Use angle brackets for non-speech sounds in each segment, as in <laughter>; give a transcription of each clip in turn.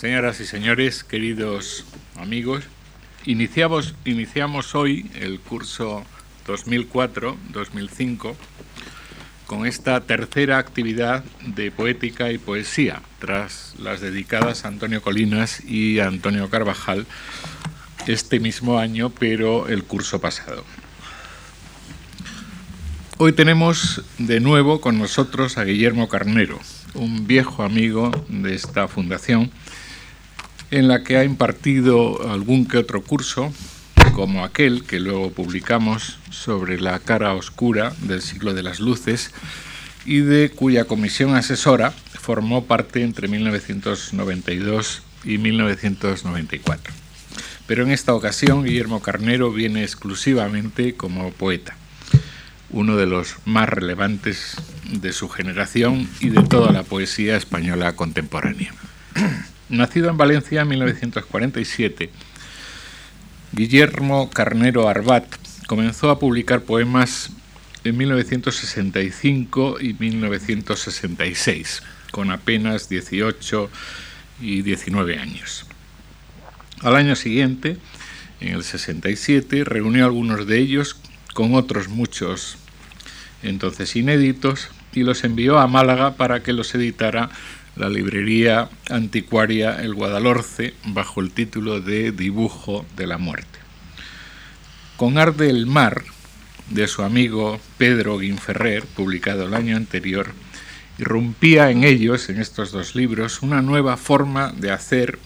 Señoras y señores, queridos amigos, iniciamos, hoy el curso 2004-2005 con esta tercera actividad de poética y poesía, tras las dedicadas a Antonio Colinas y a Antonio Carvajal este mismo año, pero el curso pasado. Hoy tenemos de nuevo con nosotros a Guillermo Carnero, un viejo amigo de esta fundación, en la que ha impartido algún que otro curso, como aquel que luego publicamos sobre la cara oscura del siglo de las luces y de cuya comisión asesora formó parte entre 1992 y 1994. Pero en esta ocasión Guillermo Carnero viene exclusivamente como poeta, uno de los más relevantes de su generación y de toda la poesía española contemporánea. Nacido en Valencia en 1947, Guillermo Carnero Arbat comenzó a publicar poemas en 1965 y 1966, con apenas 18 y 19 años. Al año siguiente, en el 67, reunió algunos de ellos con otros muchos entonces inéditos y los envió a Málaga para que los editara la librería anticuaria El Guadalhorce bajo el título de Dibujo de la Muerte. Con Arde el Mar, de su amigo Pedro Guinferrer, publicado el año anterior, irrumpía en ellos, en estos dos libros, una nueva forma de hacer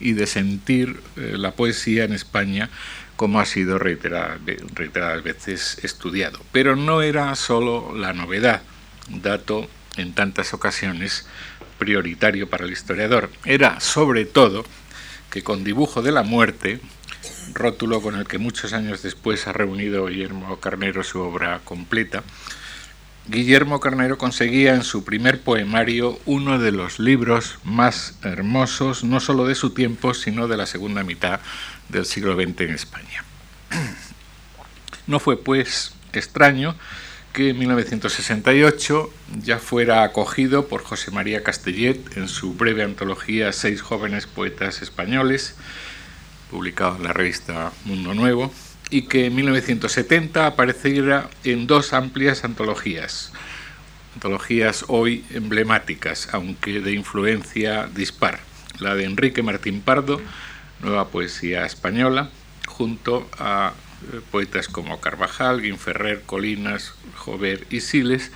y de sentir eh, la poesía en España, como ha sido reiteradas, reiteradas veces estudiado. Pero no era solo la novedad, dato en tantas ocasiones prioritario para el historiador. Era sobre todo que con dibujo de la muerte, rótulo con el que muchos años después ha reunido Guillermo Carnero su obra completa, Guillermo Carnero conseguía en su primer poemario uno de los libros más hermosos, no solo de su tiempo, sino de la segunda mitad del siglo XX en España. <clears throat> No fue, pues, extraño que en 1968 ya fuera acogido por José María Castellet en su breve antología Seis jóvenes poetas españoles, publicado en la revista Mundo Nuevo, y que en 1970 apareciera en dos amplias antologías, antologías hoy emblemáticas, aunque de influencia dispar, la de Enrique Martín Pardo, Nueva Poesía Española, junto a poetas como Carvajal, Guinferrer, Colinas, Jover y Siles,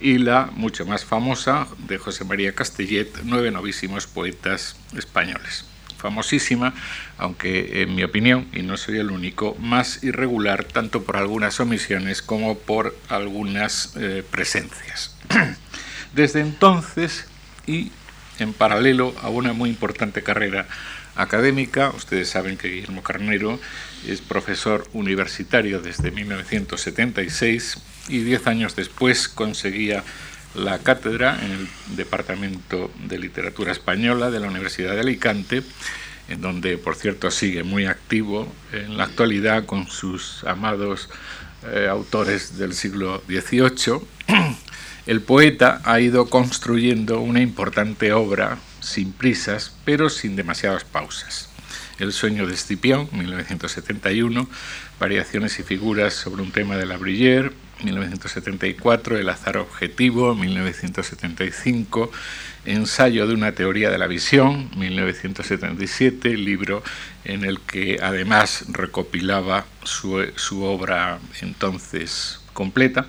y la mucho más famosa de José María Castellet, Nueve novísimos poetas españoles. Famosísima, aunque en mi opinión, y no soy el único, más irregular tanto por algunas omisiones como por algunas eh, presencias. <clears throat> Desde entonces, y en paralelo a una muy importante carrera académica. Ustedes saben que Guillermo Carnero es profesor universitario desde 1976 y diez años después conseguía la cátedra en el Departamento de Literatura Española de la Universidad de Alicante, en donde, por cierto, sigue muy activo en la actualidad con sus amados eh, autores del siglo XVIII. <clears throat> El poeta ha ido construyendo una importante obra sin prisas, pero sin demasiadas pausas. El sueño de Escipión, 1971, Variaciones y figuras sobre un tema de la Bruyère, 1974, El azar objetivo, 1975, Ensayo de una teoría de la visión, 1977, libro en el que además recopilaba su, obra entonces completa,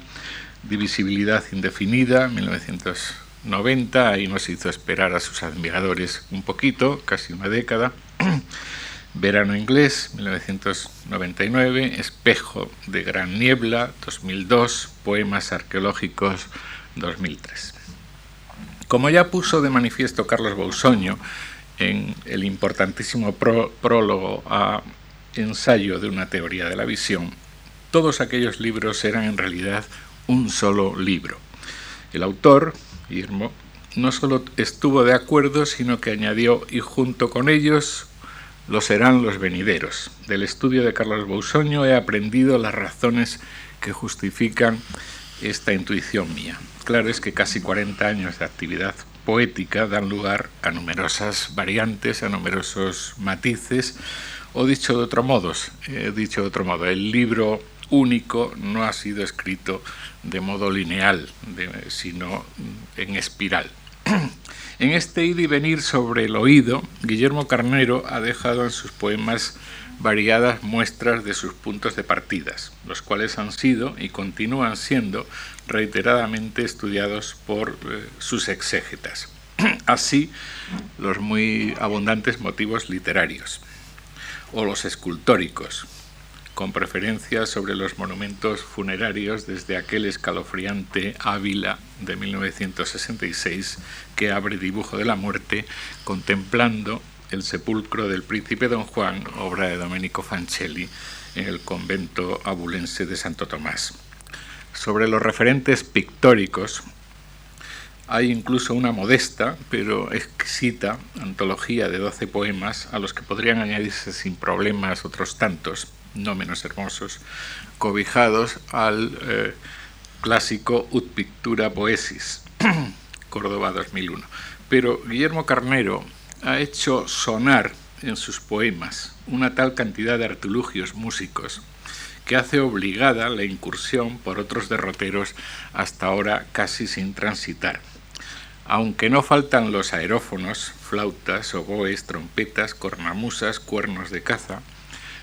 Divisibilidad indefinida, 1977 90, y nos hizo esperar a sus admiradores un poquito, casi una década. <clears throat> Verano inglés, 1999, Espejo de Gran Niebla, 2002, Poemas arqueológicos, 2003. Como ya puso de manifiesto Carlos Bausoño en el importantísimo prólogo a Ensayo de una teoría de la visión, todos aquellos libros eran en realidad un solo libro. El autor, Guillermo, no solo estuvo de acuerdo, sino que añadió, y junto con ellos lo serán los venideros. Del estudio de Carlos Bausoño he aprendido las razones que justifican esta intuición mía. Claro es que casi 40 años de actividad poética dan lugar a numerosas variantes, a numerosos matices, o dicho de otro modo, eh, dicho de otro modo, el libro único no ha sido escrito de modo lineal, sino en espiral. <clears throat> En este ir y venir sobre el oído, Guillermo Carnero ha dejado en sus poemas variadas muestras de sus puntos de partidas, los cuales han sido y continúan siendo reiteradamente estudiados por eh, sus exégetas. <clears throat> Así, los muy abundantes motivos literarios o los escultóricos, con preferencia sobre los monumentos funerarios desde aquel escalofriante Ávila de 1966 que abre Dibujo de la Muerte contemplando el sepulcro del príncipe don Juan, obra de Domenico Fancelli, en el convento abulense de Santo Tomás. Sobre los referentes pictóricos, hay incluso una modesta pero exquisita antología de 12 poemas a los que podrían añadirse sin problemas otros tantos, no menos hermosos, cobijados al eh, clásico Ut Pictura Poesis, <clears throat> Córdoba 2001. Pero Guillermo Carnero ha hecho sonar en sus poemas una tal cantidad de artilugios músicos que hace obligada la incursión por otros derroteros hasta ahora casi sin transitar. Aunque no faltan los aerófonos, flautas, oboes, trompetas, cornamusas, cuernos de caza,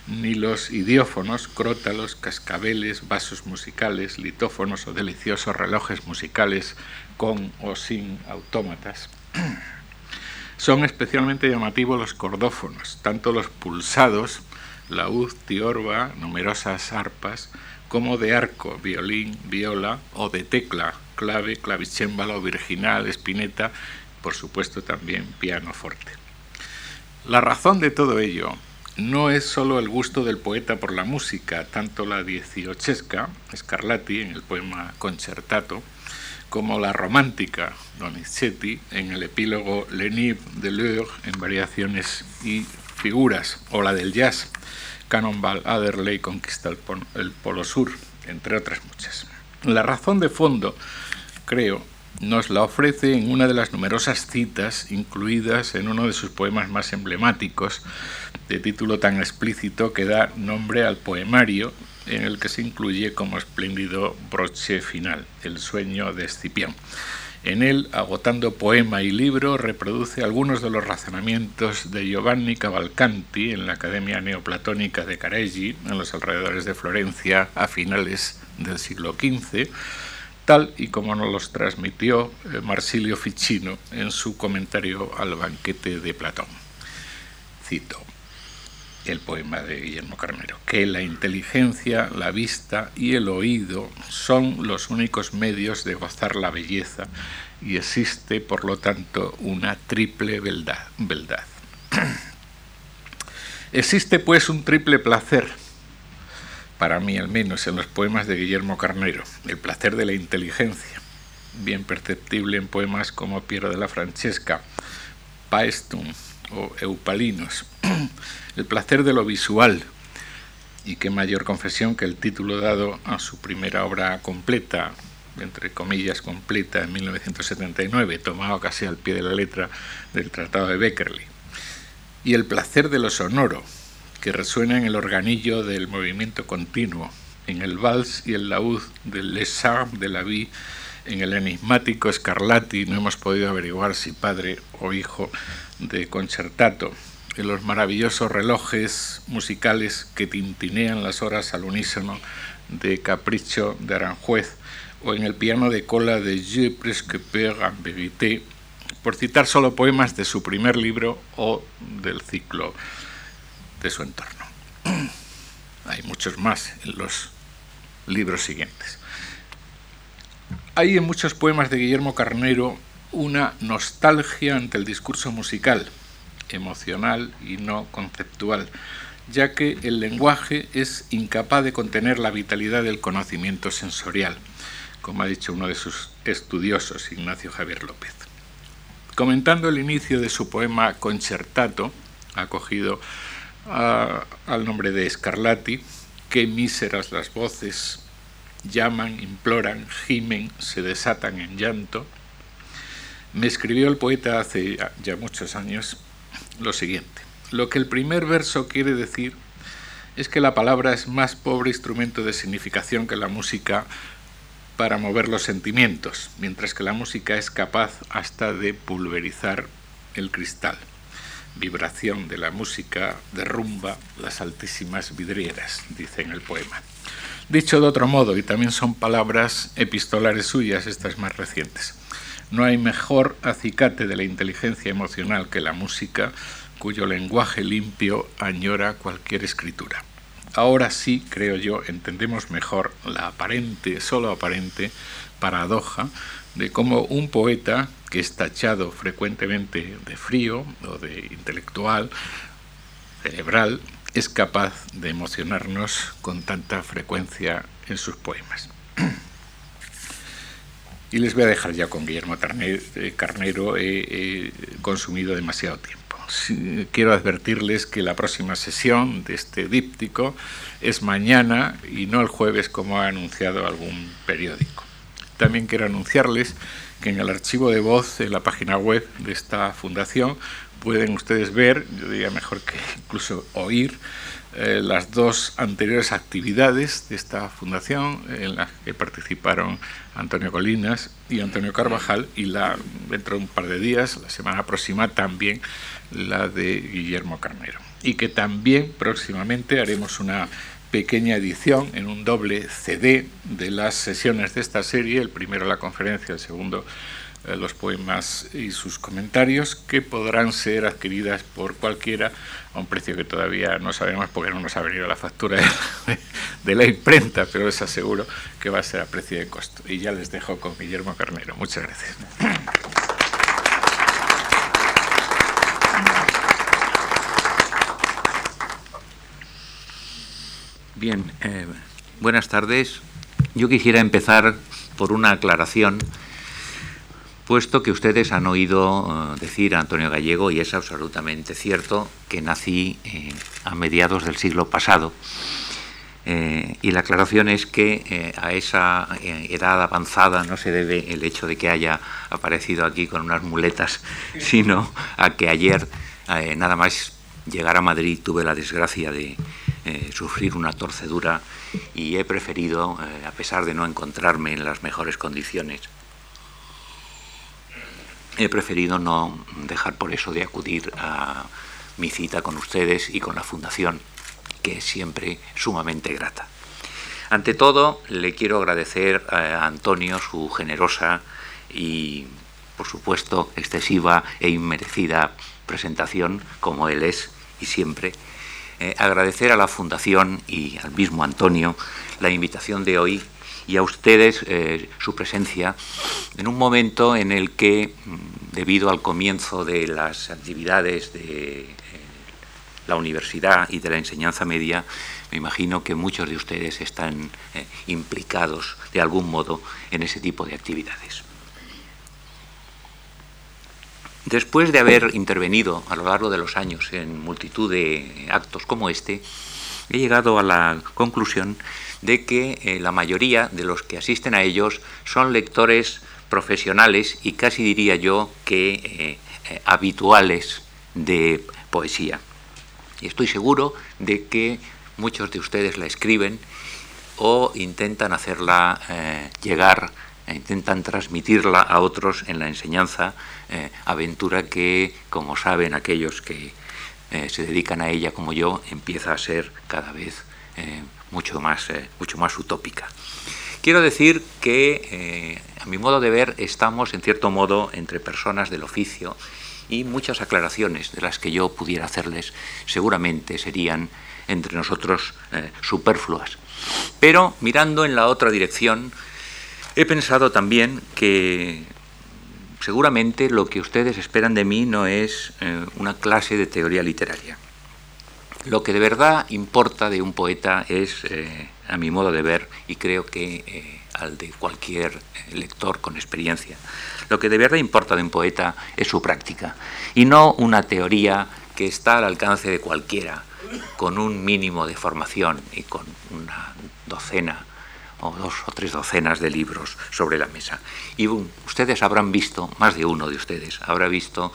ni los idiófonos, crótalos, cascabeles, vasos musicales, litófonos o deliciosos relojes musicales con o sin autómatas. <clears throat> Son especialmente llamativos los cordófonos, tanto los pulsados, laúd, tiorba, numerosas arpas, como de arco, violín, viola o de tecla, clave, clavicémbalo, virginal, espineta, por supuesto también piano forte. La razón de todo ello no es solo el gusto del poeta por la música, tanto la dieciochesca, Scarlatti en el poema Concertato, como la romántica, Donizetti, en el epílogo Lenib de Leur en variaciones y figuras, o la del jazz, Cannonball Adderley conquista el, el Polo Sur, entre otras muchas. La razón de fondo, creo, nos la ofrece en una de las numerosas citas incluidas en uno de sus poemas más emblemáticos, de título tan explícito que da nombre al poemario en el que se incluye como espléndido broche final, El sueño de Escipión. En él, agotando poema y libro, reproduce algunos de los razonamientos de Giovanni Cavalcanti en la Academia Neoplatónica de Careggi, en los alrededores de Florencia, a finales del siglo XV, tal y como nos los transmitió eh, Marsilio Ficino en su comentario al banquete de Platón. Cito el poema de Guillermo Carnero, que la inteligencia, la vista y el oído son los únicos medios de gozar la belleza y existe, por lo tanto, una triple beldad. <clears throat> existe, pues, un triple placer para mí al menos en los poemas de Guillermo Carnero, el placer de la inteligencia, bien perceptible en poemas como Piero de la Francesca, Paestum o Eupalinos, <clears throat> el placer de lo visual, y qué mayor confesión que el título dado a su primera obra completa, entre comillas completa, en 1979, tomado casi al pie de la letra del Tratado de Beckerley, y el placer de lo sonoro, que resuena en el organillo del movimiento continuo, en el vals y el laúd del Les de la Vie, en el enigmático Scarlatti, no hemos podido averiguar si padre o hijo de Concertato, en los maravillosos relojes musicales que tintinean las horas al unísono de Capricho de Aranjuez, o en el piano de cola de Je presque peur en vérité, por citar solo poemas de su primer libro o del ciclo de su entorno. <clears throat> Hay muchos más en los libros siguientes. Hay en muchos poemas de Guillermo Carnero una nostalgia ante el discurso musical, emocional y no conceptual, ya que el lenguaje es incapaz de contener la vitalidad del conocimiento sensorial, como ha dicho uno de sus estudiosos, Ignacio Javier López. Comentando el inicio de su poema Concertato, acogido al nombre de Scarlatti, qué míseras las voces, llaman, imploran, gimen, se desatan en llanto. Me escribió el poeta hace ya muchos años lo siguiente. Lo que el primer verso quiere decir es que la palabra es más pobre instrumento de significación que la música para mover los sentimientos, mientras que la música es capaz hasta de pulverizar el cristal. Vibración de la música derrumba las altísimas vidrieras, dice en el poema. Dicho de otro modo, y también son palabras epistolares suyas, estas más recientes. No hay mejor acicate de la inteligencia emocional que la música, cuyo lenguaje limpio añora cualquier escritura. Ahora sí, creo yo, entendemos mejor la aparente, solo aparente, paradoja de cómo un poeta que es tachado frecuentemente de frío o de intelectual, cerebral, es capaz de emocionarnos con tanta frecuencia en sus poemas. <clears throat> Y les voy a dejar ya con Guillermo eh, Carnero, he, consumido demasiado tiempo. quiero advertirles que la próxima sesión de este díptico es mañana y no el jueves como ha anunciado algún periódico. También quiero anunciarles que en el archivo de voz en la página web de esta fundación pueden ustedes ver, yo diría mejor que incluso oír, eh, las dos anteriores actividades de esta fundación en las que participaron Antonio Colinas y Antonio Carvajal y la dentro de un par de días, la semana próxima también la de Guillermo Carnero. Y que también próximamente haremos una pequeña edición en un doble CD de las sesiones de esta serie, el primero la conferencia, el segundo eh, los poemas y sus comentarios, que podrán ser adquiridas por cualquiera a un precio que todavía no sabemos porque no nos ha venido la factura de, la imprenta, pero les aseguro que va a ser a precio de costo. Y ya les dejo con Guillermo Carnero. Muchas gracias. Bien, eh, buenas tardes. Yo quisiera empezar por una aclaración puesto que ustedes han oído eh, decir a Antonio Gallego, y es absolutamente cierto, que nací eh, a mediados del siglo pasado. Eh, y la aclaración es que a esa edad avanzada no se debe el hecho de que haya aparecido aquí con unas muletas, sino a que ayer, nada más llegar a Madrid, tuve la desgracia de sufrir una torcedura y he preferido, a pesar de no encontrarme en las mejores condiciones, he preferido no dejar por eso de acudir a mi cita con ustedes y con la Fundación, que es siempre sumamente grata. Ante todo, le quiero agradecer a Antonio su generosa y, por supuesto, excesiva e inmerecida presentación, como él es y siempre. Eh, agradecer a la Fundación y al mismo Antonio la invitación de hoy y a ustedes eh, su presencia en un momento en el que, mm, debido al comienzo de las actividades de eh, la universidad y de la enseñanza media, me imagino que muchos de ustedes están implicados de algún modo en ese tipo de actividades. Después de haber intervenido a lo largo de los años en multitud de actos como este, he llegado a la conclusión de que eh, la mayoría de los que asisten a ellos son lectores profesionales y casi diría yo que eh, eh, habituales de poesía. Y estoy seguro de que muchos de ustedes la escriben o intentan hacerla llegar, intentan transmitirla a otros en la enseñanza, aventura que, como saben aquellos que se dedican a ella como yo, empieza a ser cada vez mucho más, eh, mucho más utópica. Quiero decir que, eh, a mi modo de ver, estamos en cierto modo entre personas del oficio y muchas aclaraciones de las que yo pudiera hacerles seguramente serían entre nosotros eh, superfluas. Pero mirando en la otra dirección, he pensado también que seguramente lo que ustedes esperan de mí no es una clase de teoría literaria. Lo que de verdad importa de un poeta es, eh, a mi modo de ver, y creo que eh, al de cualquier eh, lector con experiencia, lo que de verdad importa de un poeta es su práctica, y no una teoría que está al alcance de cualquiera, con un mínimo de formación y con una docena o dos o tres docenas de libros sobre la mesa. Y ustedes habrán visto, más de uno de ustedes, habrá visto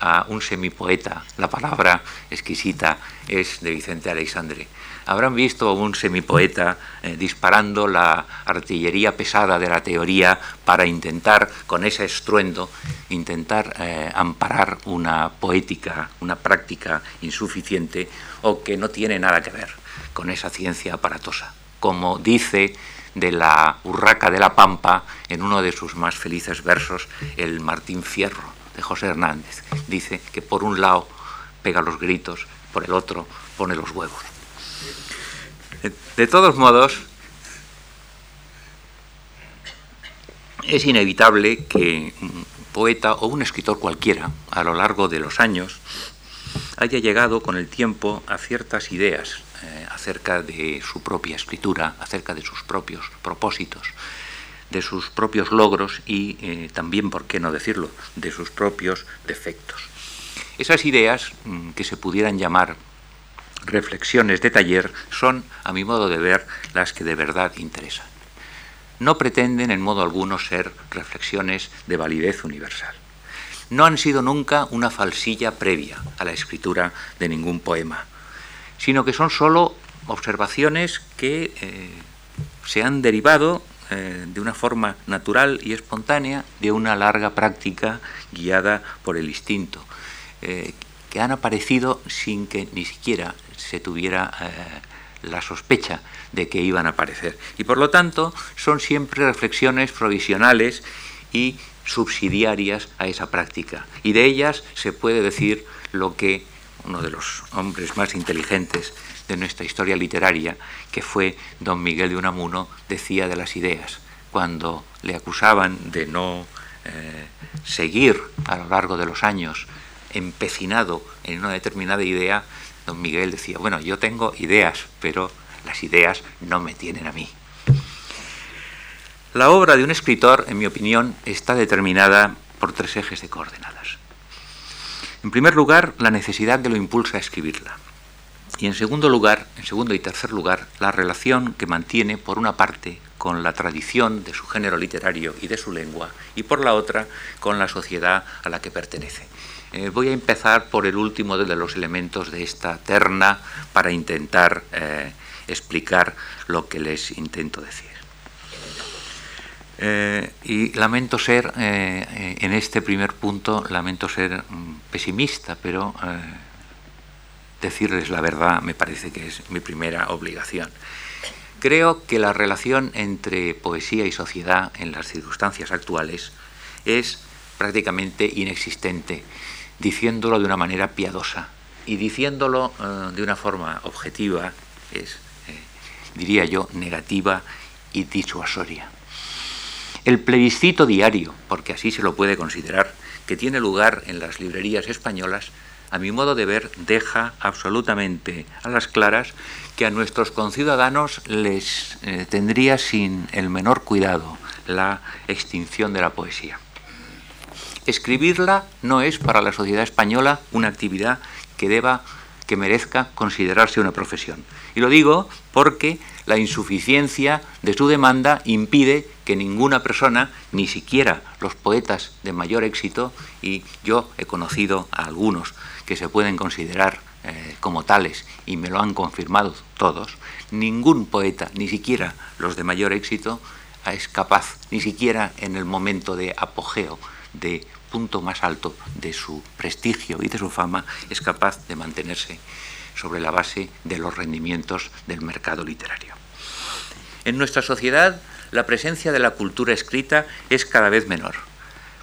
a un semipoeta, la palabra exquisita es de Vicente Alexandre. Habrán visto a un semipoeta eh, disparando la artillería pesada de la teoría para intentar, con ese estruendo, intentar eh, amparar una poética, una práctica insuficiente o que no tiene nada que ver con esa ciencia aparatosa. Como dice de la Urraca de la Pampa en uno de sus más felices versos, el Martín Fierro de José Hernández. Dice que por un lado pega los gritos, por el otro pone los huevos. De todos modos, es inevitable que un poeta o un escritor cualquiera, a lo largo de los años, haya llegado con el tiempo a ciertas ideas eh, acerca de su propia escritura, acerca de sus propios propósitos, de sus propios logros y eh, también, por qué no decirlo, de sus propios defectos. Esas ideas, mm, que se pudieran llamar reflexiones de taller, son, a mi modo de ver, las que de verdad interesan. No pretenden en modo alguno ser reflexiones de validez universal. No han sido nunca una falsilla previa a la escritura de ningún poema, sino que son sólo observaciones que eh, se han derivado eh, de una forma natural y espontánea de una larga práctica guiada por el instinto, eh, que han aparecido sin que ni siquiera se tuviera la sospecha de que iban a aparecer. Y por lo tanto son siempre reflexiones provisionales y subsidiarias a esa práctica. Y de ellas se puede decir lo que uno de los hombres más inteligentes de nuestra historia literaria, que fue don Miguel de Unamuno, decía de las ideas. Cuando le acusaban de no eh, seguir a lo largo de los años empecinado en una determinada idea, don Miguel decía, bueno, yo tengo ideas, pero las ideas no me tienen a mí. La obra de un escritor, en mi opinión, está determinada por tres ejes de coordenadas. En primer lugar, la necesidad que lo impulsa a escribirla. Y en segundo lugar, en segundo y tercer lugar, la relación que mantiene por una parte con la tradición de su género literario y de su lengua y por la otra con la sociedad a la que pertenece. Eh, voy a empezar por el último de los elementos de esta terna para intentar eh, explicar lo que les intento decir. Eh, y lamento ser, en este primer punto, lamento ser mm, pesimista, pero decirles la verdad me parece que es mi primera obligación. Creo que la relación entre poesía y sociedad en las circunstancias actuales es prácticamente inexistente, diciéndolo de una manera piadosa y diciéndolo eh, de una forma objetiva es, eh, diría yo, negativa y disuasoria. El plebiscito diario, porque así se lo puede considerar, que tiene lugar en las librerías españolas, a mi modo de ver, deja absolutamente a las claras que a nuestros conciudadanos les eh, tendría sin el menor cuidado la extinción de la poesía. Escribirla no es para la sociedad española una actividad que deba que merezca considerarse una profesión. Y lo digo porque la insuficiencia de su demanda impide que ninguna persona, ni siquiera los poetas de mayor éxito, y yo he conocido a algunos que se pueden considerar eh, como tales y me lo han confirmado todos, ningún poeta, ni siquiera los de mayor éxito, es capaz, ni siquiera en el momento de apogeo, de punto más alto de su prestigio y de su fama, es capaz de mantenerse sobre la base de los rendimientos del mercado literario. En nuestra sociedad, la presencia de la cultura escrita es cada vez menor.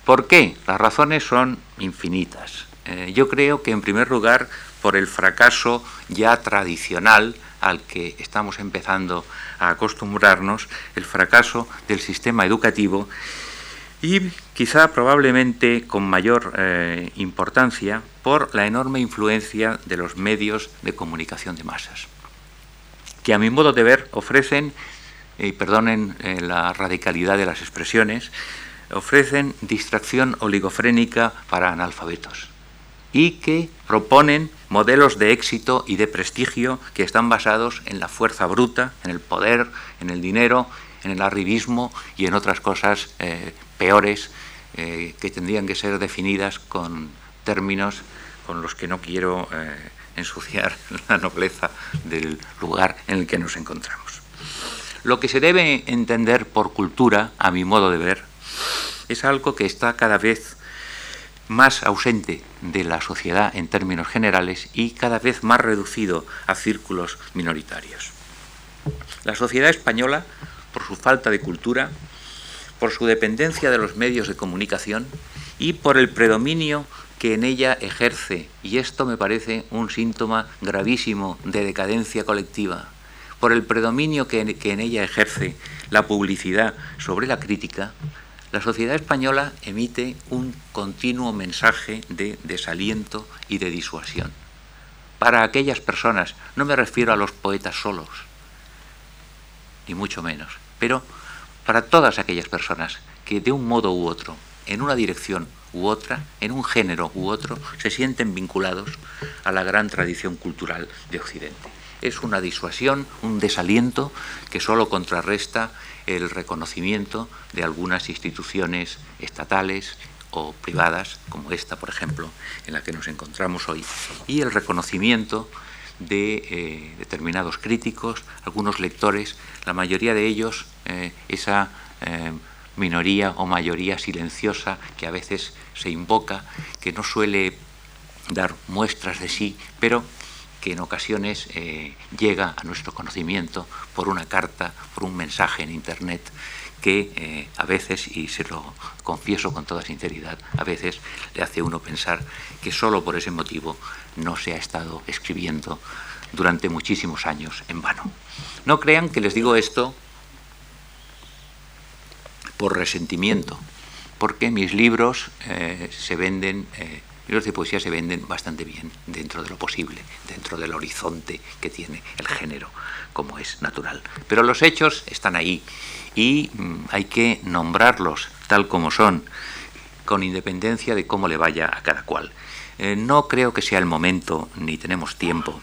¿Por qué? Las razones son infinitas. Eh, yo creo que en primer lugar por el fracaso ya tradicional al que estamos empezando a acostumbrarnos, el fracaso del sistema educativo y quizá probablemente con mayor eh, importancia por la enorme influencia de los medios de comunicación de masas, que a mi modo de ver ofrecen, y perdonen eh, la radicalidad de las expresiones, ofrecen distracción oligofrénica para analfabetos y que proponen modelos de éxito y de prestigio que están basados en la fuerza bruta, en el poder, en el dinero, en el arribismo y en otras cosas eh, peores eh, que tendrían que ser definidas con términos con los que no quiero ensuciar <laughs> la nobleza del lugar en el que nos encontramos. Lo que se debe entender por cultura, a mi modo de ver, es algo que está cada vez más ausente de la sociedad en términos generales y cada vez más reducido a círculos minoritarios. La sociedad española, por su falta de cultura, por su dependencia de los medios de comunicación y por el predominio que en ella ejerce, y esto me parece un síntoma gravísimo de decadencia colectiva, por el predominio que en, ella ejerce la publicidad sobre la crítica, la sociedad española emite un continuo mensaje de desaliento y de disuasión. Para aquellas personas, no me refiero a los poetas solos, ni mucho menos, pero para todas aquellas personas que de un modo u otro, en una dirección u otra, en un género u otro, se sienten vinculados a la gran tradición cultural de Occidente. Es una disuasión, un desaliento que solo contrarresta el reconocimiento de algunas instituciones estatales o privadas, como esta, por ejemplo, en la que nos encontramos hoy, y el reconocimiento de eh, determinados críticos, algunos lectores, la mayoría de ellos, eh, esa eh, minoría o mayoría silenciosa que a veces se invoca, que no suele dar muestras de sí, pero que en ocasiones eh, llega a nuestro conocimiento por una carta, por un mensaje en Internet, que eh, a veces, y se lo confieso con toda sinceridad, a veces le hace uno pensar que solo por ese motivo no se ha estado escribiendo durante muchísimos años en vano. No crean que les digo esto por resentimiento, porque mis libros eh, se venden los de poesía se venden bastante bien dentro de lo posible, dentro del horizonte que tiene el género, como es natural. Pero los hechos están ahí y mm, hay que nombrarlos tal como son, con independencia de cómo le vaya a cada cual. Eh, no creo que sea el momento, ni tenemos tiempo,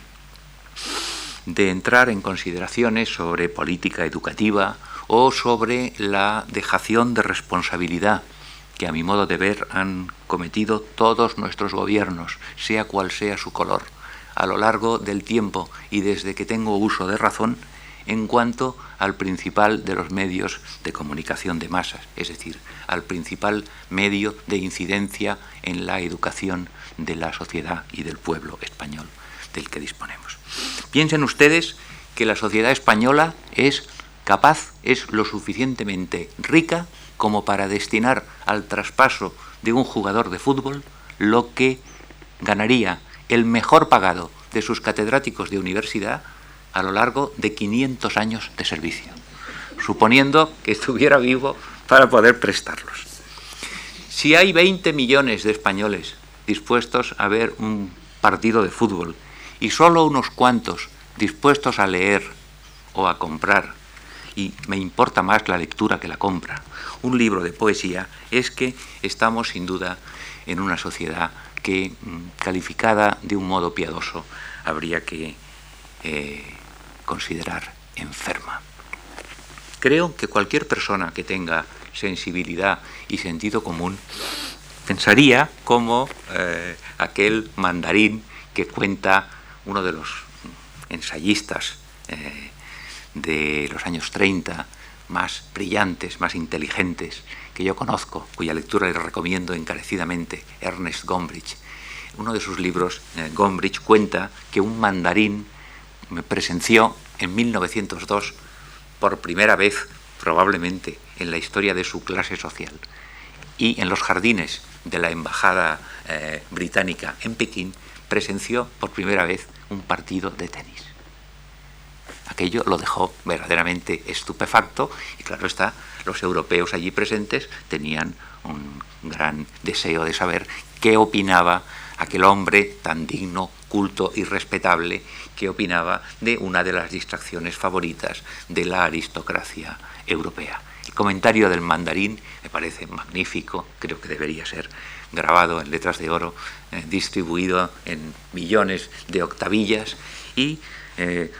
de entrar en consideraciones sobre política educativa o sobre la dejación de responsabilidad que a mi modo de ver han cometido todos nuestros gobiernos, sea cual sea su color, a lo largo del tiempo y desde que tengo uso de razón, en cuanto al principal de los medios de comunicación de masas, es decir, al principal medio de incidencia en la educación de la sociedad y del pueblo español del que disponemos. Piensen ustedes que la sociedad española es capaz, es lo suficientemente rica como para destinar al traspaso de un jugador de fútbol lo que ganaría el mejor pagado de sus catedráticos de universidad a lo largo de 500 años de servicio, suponiendo que estuviera vivo para poder prestarlos. Si hay 20 millones de españoles dispuestos a ver un partido de fútbol y solo unos cuantos dispuestos a leer o a comprar y me importa más la lectura que la compra, un libro de poesía, es que estamos sin duda en una sociedad que, mm, calificada de un modo piadoso, habría que eh, considerar enferma. Creo que cualquier persona que tenga sensibilidad y sentido común pensaría como eh, aquel mandarín que cuenta uno de los ensayistas eh, de los años 30, más brillantes, más inteligentes que yo conozco, cuya lectura le recomiendo encarecidamente, Ernest Gombrich. Uno de sus libros, eh, Gombrich, cuenta que un mandarín presenció en 1902 por primera vez, probablemente, en la historia de su clase social. Y en los jardines de la Embajada eh, Británica en Pekín presenció por primera vez un partido de tenis. Aquello lo dejó verdaderamente estupefacto y claro está, los europeos allí presentes tenían un gran deseo de saber qué opinaba aquel hombre tan digno, culto y respetable, qué opinaba de una de las distracciones favoritas de la aristocracia europea. El comentario del mandarín me parece magnífico, creo que debería ser grabado en letras de oro, eh, distribuido en millones de octavillas y eh,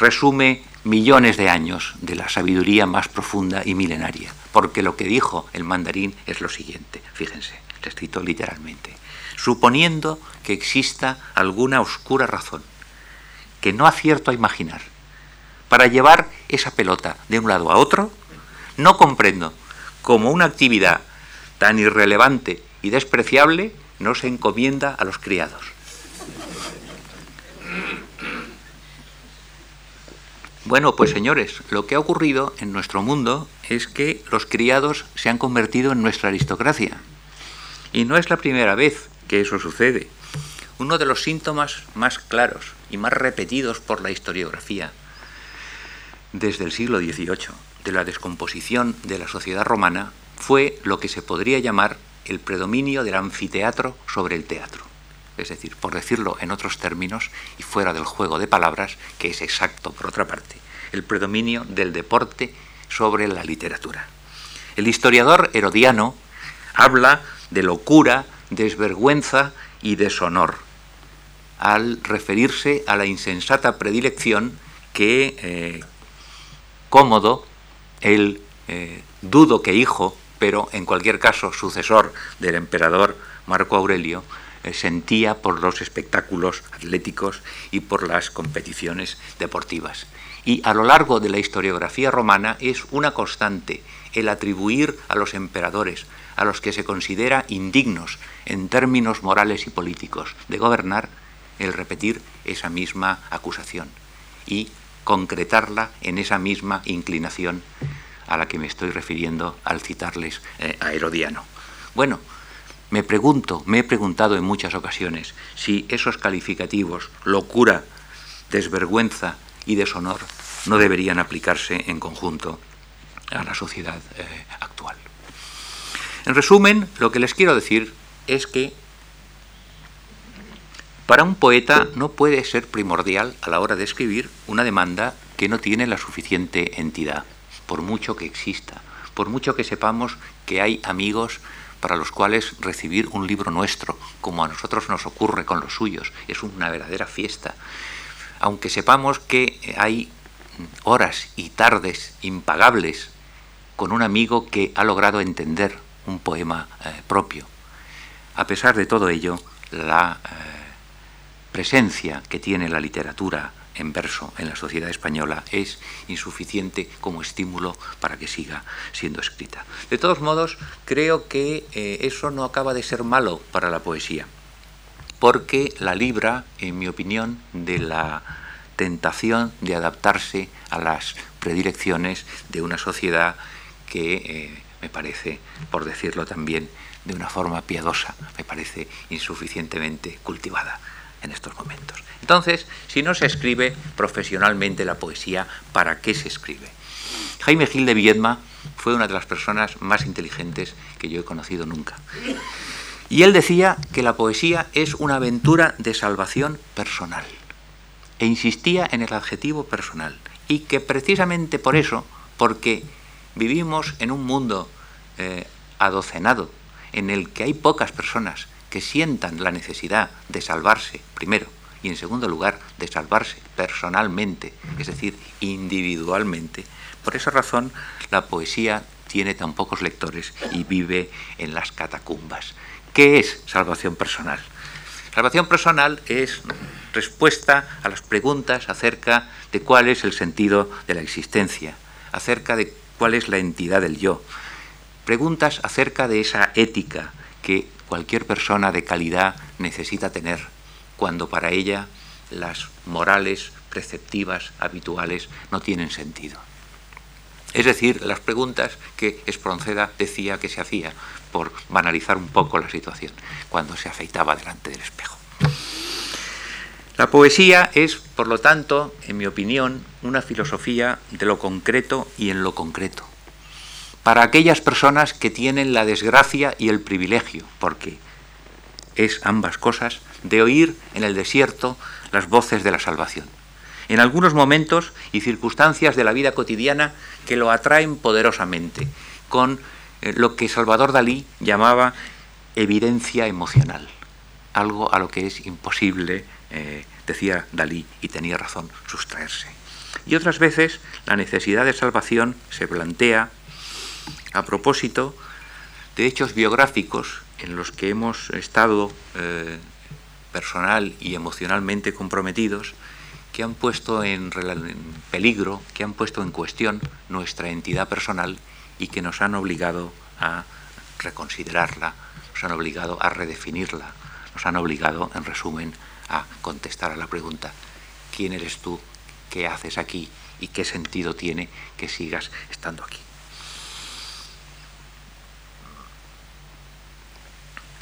resume millones de años de la sabiduría más profunda y milenaria, porque lo que dijo el mandarín es lo siguiente, fíjense, está escrito literalmente, suponiendo que exista alguna oscura razón que no acierto a imaginar, para llevar esa pelota de un lado a otro, no comprendo cómo una actividad tan irrelevante y despreciable no se encomienda a los criados. Bueno, pues señores, lo que ha ocurrido en nuestro mundo es que los criados se han convertido en nuestra aristocracia. Y no es la primera vez que eso sucede. Uno de los síntomas más claros y más repetidos por la historiografía desde el siglo XVIII de la descomposición de la sociedad romana fue lo que se podría llamar el predominio del anfiteatro sobre el teatro. Es decir, por decirlo en otros términos y fuera del juego de palabras, que es exacto por otra parte, el predominio del deporte sobre la literatura. El historiador herodiano habla de locura, desvergüenza y deshonor, al referirse a la insensata predilección que eh, Cómodo, el eh, dudo que hijo, pero en cualquier caso sucesor del emperador Marco Aurelio, sentía por los espectáculos atléticos y por las competiciones deportivas. Y a lo largo de la historiografía romana es una constante el atribuir a los emperadores, a los que se considera indignos en términos morales y políticos de gobernar, el repetir esa misma acusación y concretarla en esa misma inclinación a la que me estoy refiriendo al citarles eh, a Herodiano. Bueno, me pregunto, me he preguntado en muchas ocasiones si esos calificativos, locura, desvergüenza y deshonor, no deberían aplicarse en conjunto a la sociedad eh, actual. En resumen, lo que les quiero decir es que para un poeta no puede ser primordial a la hora de escribir una demanda que no tiene la suficiente entidad, por mucho que exista, por mucho que sepamos que hay amigos para los cuales recibir un libro nuestro, como a nosotros nos ocurre con los suyos, es una verdadera fiesta. Aunque sepamos que hay horas y tardes impagables con un amigo que ha logrado entender un poema eh, propio. A pesar de todo ello, la eh, presencia que tiene la literatura en verso en la sociedad española es insuficiente como estímulo para que siga siendo escrita. De todos modos, creo que eh, eso no acaba de ser malo para la poesía, porque la libra, en mi opinión, de la tentación de adaptarse a las predilecciones de una sociedad que eh, me parece, por decirlo también de una forma piadosa, me parece insuficientemente cultivada en estos momentos. Entonces, si no se escribe profesionalmente la poesía, ¿para qué se escribe? Jaime Gil de Viedma fue una de las personas más inteligentes que yo he conocido nunca. Y él decía que la poesía es una aventura de salvación personal. E insistía en el adjetivo personal. Y que precisamente por eso, porque vivimos en un mundo eh, adocenado, en el que hay pocas personas que sientan la necesidad de salvarse, primero, y en segundo lugar, de salvarse personalmente, es decir, individualmente. Por esa razón, la poesía tiene tan pocos lectores y vive en las catacumbas. ¿Qué es salvación personal? Salvación personal es respuesta a las preguntas acerca de cuál es el sentido de la existencia, acerca de cuál es la entidad del yo, preguntas acerca de esa ética que cualquier persona de calidad necesita tener cuando para ella las morales preceptivas habituales no tienen sentido. Es decir, las preguntas que Espronceda decía que se hacía por banalizar un poco la situación cuando se afeitaba delante del espejo. La poesía es, por lo tanto, en mi opinión, una filosofía de lo concreto y en lo concreto para aquellas personas que tienen la desgracia y el privilegio, porque es ambas cosas, de oír en el desierto las voces de la salvación. En algunos momentos y circunstancias de la vida cotidiana que lo atraen poderosamente, con eh, lo que Salvador Dalí llamaba evidencia emocional, algo a lo que es imposible, eh, decía Dalí, y tenía razón, sustraerse. Y otras veces la necesidad de salvación se plantea a propósito de hechos biográficos en los que hemos estado eh, personal y emocionalmente comprometidos que han puesto en, peligro, que han puesto en cuestión nuestra entidad personal y que nos han obligado a reconsiderarla, nos han obligado a redefinirla, nos han obligado, en resumen, a contestar a la pregunta, ¿quién eres tú? ¿Qué haces aquí? ¿Y qué sentido tiene que sigas estando aquí?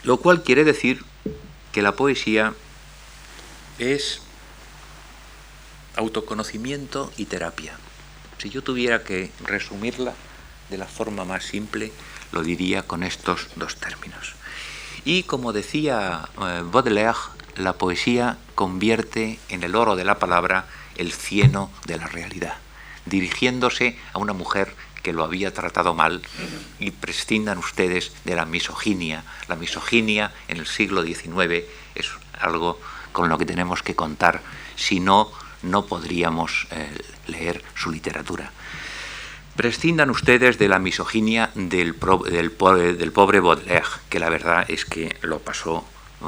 Lo cual quiere decir que la poesía es autoconocimiento y terapia. Si yo tuviera que resumirla de la forma más simple, lo diría con estos dos términos. Y como decía eh, Baudelaire, la poesía convierte en el oro de la palabra el cieno de la realidad, dirigiéndose a una mujer que lo había tratado mal y prescindan ustedes de la misoginia. La misoginia en el siglo XIX es algo con lo que tenemos que contar, si no, no podríamos eh, leer su literatura. Prescindan ustedes de la misoginia del, del, pobre Baudelaire, que la verdad es que lo pasó, eh,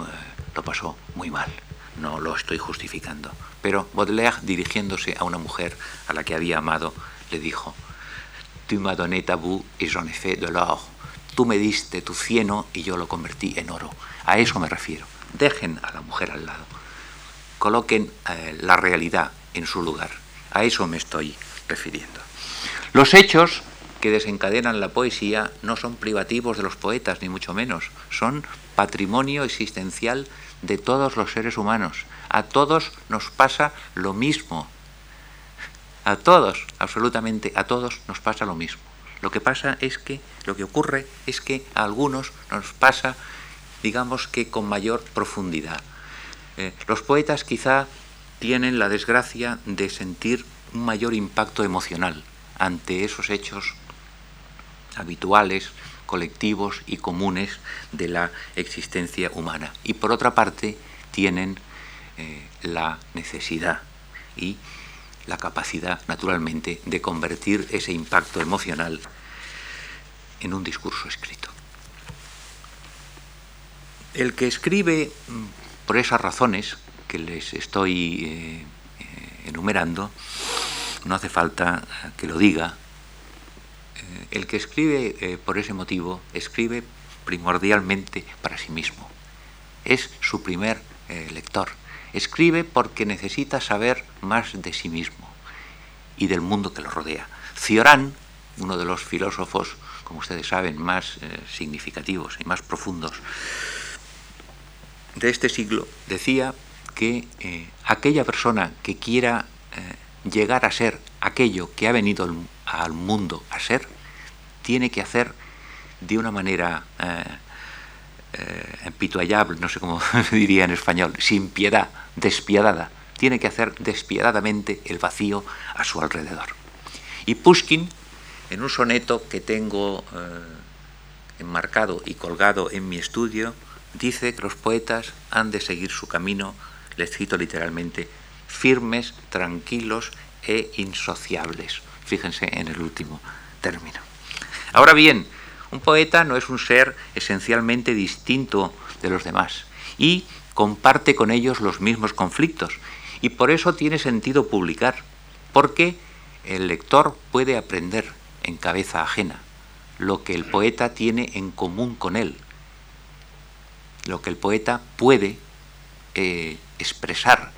lo pasó muy mal. No lo estoy justificando. Pero Baudelaire, dirigiéndose a una mujer a la que había amado, le dijo, Tu m'as donné tabou et j'en ai fait de l'or. Tú me diste tu cieno y yo lo convertí en oro. A eso me refiero. Dejen a la mujer al lado. Coloquen eh, la realidad en su lugar. A eso me estoy refiriendo. Los hechos que desencadenan la poesía no son privativos de los poetas, ni mucho menos. Son patrimonio existencial de todos los seres humanos. A todos nos pasa lo mismo. A todos, absolutamente a todos nos pasa lo mismo. Lo que pasa es que, lo que ocurre es que a algunos nos pasa, digamos que con mayor profundidad. Eh, los poetas quizá tienen la desgracia de sentir un mayor impacto emocional ante esos hechos habituales, colectivos y comunes de la existencia humana. Y por otra parte, tienen eh, la necesidad y la capacidad, naturalmente, de convertir ese impacto emocional en un discurso escrito. El que escribe mm, por esas razones que les estoy eh, eh, enumerando, no hace falta que lo diga, eh, el que escribe por ese motivo escribe primordialmente para sí mismo. Es su primer lector. Escribe porque necesita saber más de sí mismo y del mundo que lo rodea. Cioran, uno de los filósofos, como ustedes saben, más eh, significativos y más profundos de este siglo, decía que eh, aquella persona que quiera eh, llegar a ser aquello que ha venido al, mundo a ser, tiene que hacer de una manera impituayable, no sé cómo <laughs> diría en español, sin piedad, despiadada, tiene que hacer despiadadamente el vacío a su alrededor. Y Pushkin, en un soneto que tengo eh, enmarcado y colgado en mi estudio, dice que los poetas han de seguir su camino, les cito literalmente, firmes, tranquilos e insociables. Fíjense en el último término. Ahora bien, un poeta no es un ser esencialmente distinto de los demás y comparte con ellos los mismos conflictos. Y por eso tiene sentido publicar, porque el lector puede aprender en cabeza ajena lo que el poeta tiene en común con él, lo que el poeta puede eh, expresar,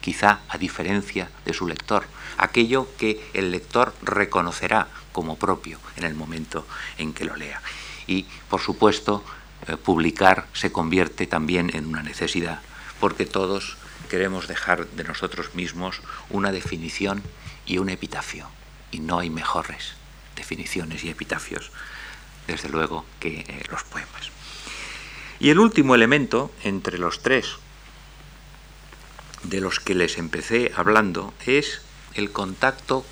quizá a diferencia de su lector, aquello que el lector reconocerá como propio en el momento en que lo lea. Y, por supuesto, eh, publicar se convierte también en una necesidad, porque todos queremos dejar de nosotros mismos una definición y un epitafio. Y no hay mejores definiciones y epitafios, desde luego, que eh, los poemas. Y el último elemento, entre los tres de los que les empecé hablando, es el contacto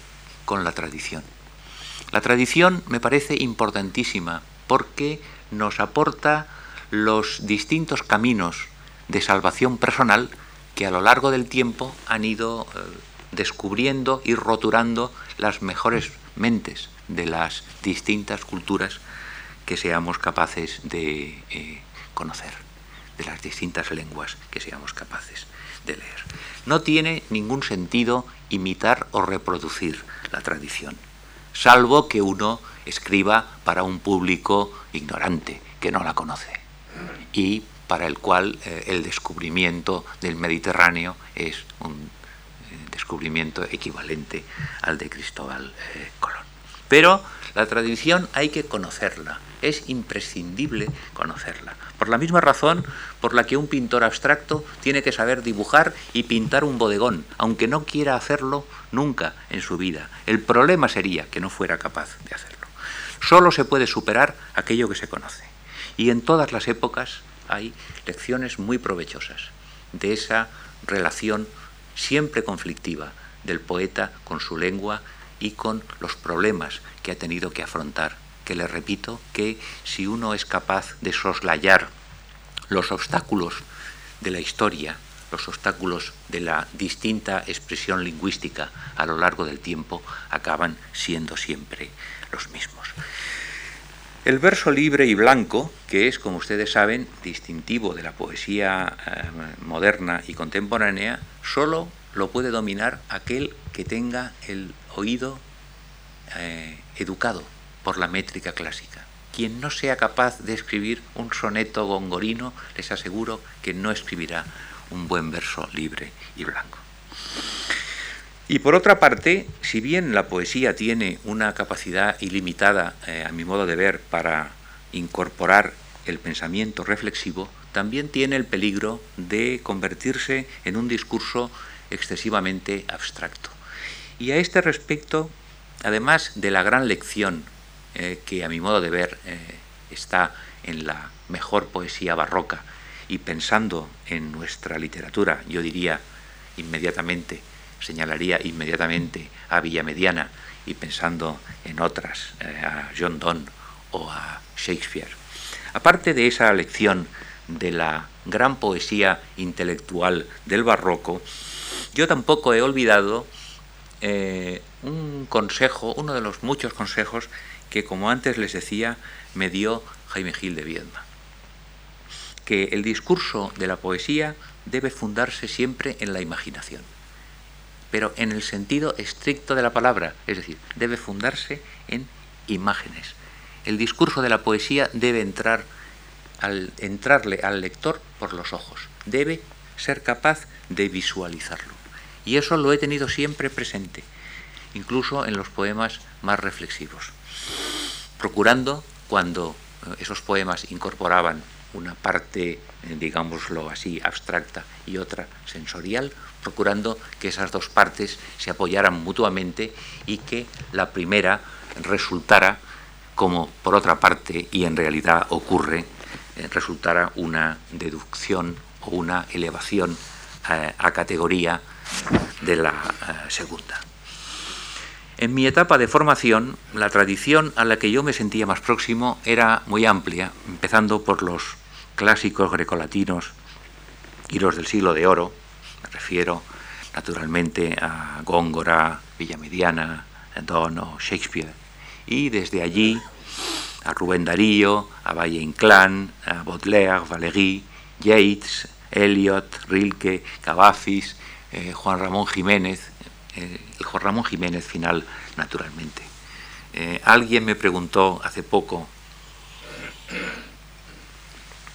con la tradición. La tradición me parece importantísima porque nos aporta los distintos caminos de salvación personal que a lo largo del tiempo han ido eh, descubriendo y roturando las mejores mentes de las distintas culturas que seamos capaces de eh, conocer, de las distintas lenguas que seamos capaces de leer. No tiene ningún sentido imitar o reproducir la tradición, salvo que uno escriba para un público ignorante que no la conoce y para el cual eh, el descubrimiento del Mediterráneo es un eh, descubrimiento equivalente al de Cristóbal eh, Colón. Pero la tradición hay que conocerla, es imprescindible conocerla. Por la misma razón por la que un pintor abstracto tiene que saber dibujar y pintar un bodegón, aunque no quiera hacerlo nunca en su vida. El problema sería que no fuera capaz de hacerlo. Solo se puede superar aquello que se conoce. Y en todas las épocas hay lecciones muy provechosas de esa relación siempre conflictiva del poeta con su lengua y con los problemas que ha tenido que afrontar, que le repito que si uno es capaz de soslayar los obstáculos de la historia, los obstáculos de la distinta expresión lingüística a lo largo del tiempo, acaban siendo siempre los mismos. El verso libre y blanco, que es, como ustedes saben, distintivo de la poesía eh, moderna y contemporánea, solo lo puede dominar aquel que tenga el oído eh, educado por la métrica clásica. Quien no sea capaz de escribir un soneto gongorino, les aseguro que no escribirá un buen verso libre y blanco. Y por otra parte, si bien la poesía tiene una capacidad ilimitada, eh, a mi modo de ver, para incorporar el pensamiento reflexivo, también tiene el peligro de convertirse en un discurso excesivamente abstracto. Y a este respecto, además de la gran lección eh, que a mi modo de ver eh, está en la mejor poesía barroca y pensando en nuestra literatura, yo diría inmediatamente, señalaría inmediatamente a Villamediana y pensando en otras, eh, a John Donne o a Shakespeare. Aparte de esa lección de la gran poesía intelectual del barroco, yo tampoco he olvidado eh, un consejo, uno de los muchos consejos que, como antes les decía, me dio Jaime Gil de Viedma. Que el discurso de la poesía debe fundarse siempre en la imaginación pero en el sentido estricto de la palabra, es decir, debe fundarse en imágenes. El discurso de la poesía debe entrar al entrarle al lector por los ojos, debe ser capaz de visualizarlo. Y eso lo he tenido siempre presente, incluso en los poemas más reflexivos, procurando cuando eh, esos poemas incorporaban una parte, eh, digámoslo así, abstracta y otra sensorial, procurando que esas dos partes se apoyaran mutuamente y que la primera resultara, como por otra parte, y en realidad ocurre, eh, resultara una deducción o una elevación eh, a categoría de la segunda. En mi etapa de formación, la tradición a la que yo me sentía más próximo era muy amplia, empezando por los clásicos grecolatinos y los del siglo de oro, me refiero naturalmente a Góngora, Villamediana, Don o Shakespeare. Y desde allí a Rubén Darío, a Valle Inclán, a Baudelaire, Valéry, Yates, Eliot, Rilke, Cavafis, eh, Juan Ramón Jiménez, eh, el Juan Ramón Jiménez final, naturalmente. Eh, alguien me preguntó hace poco,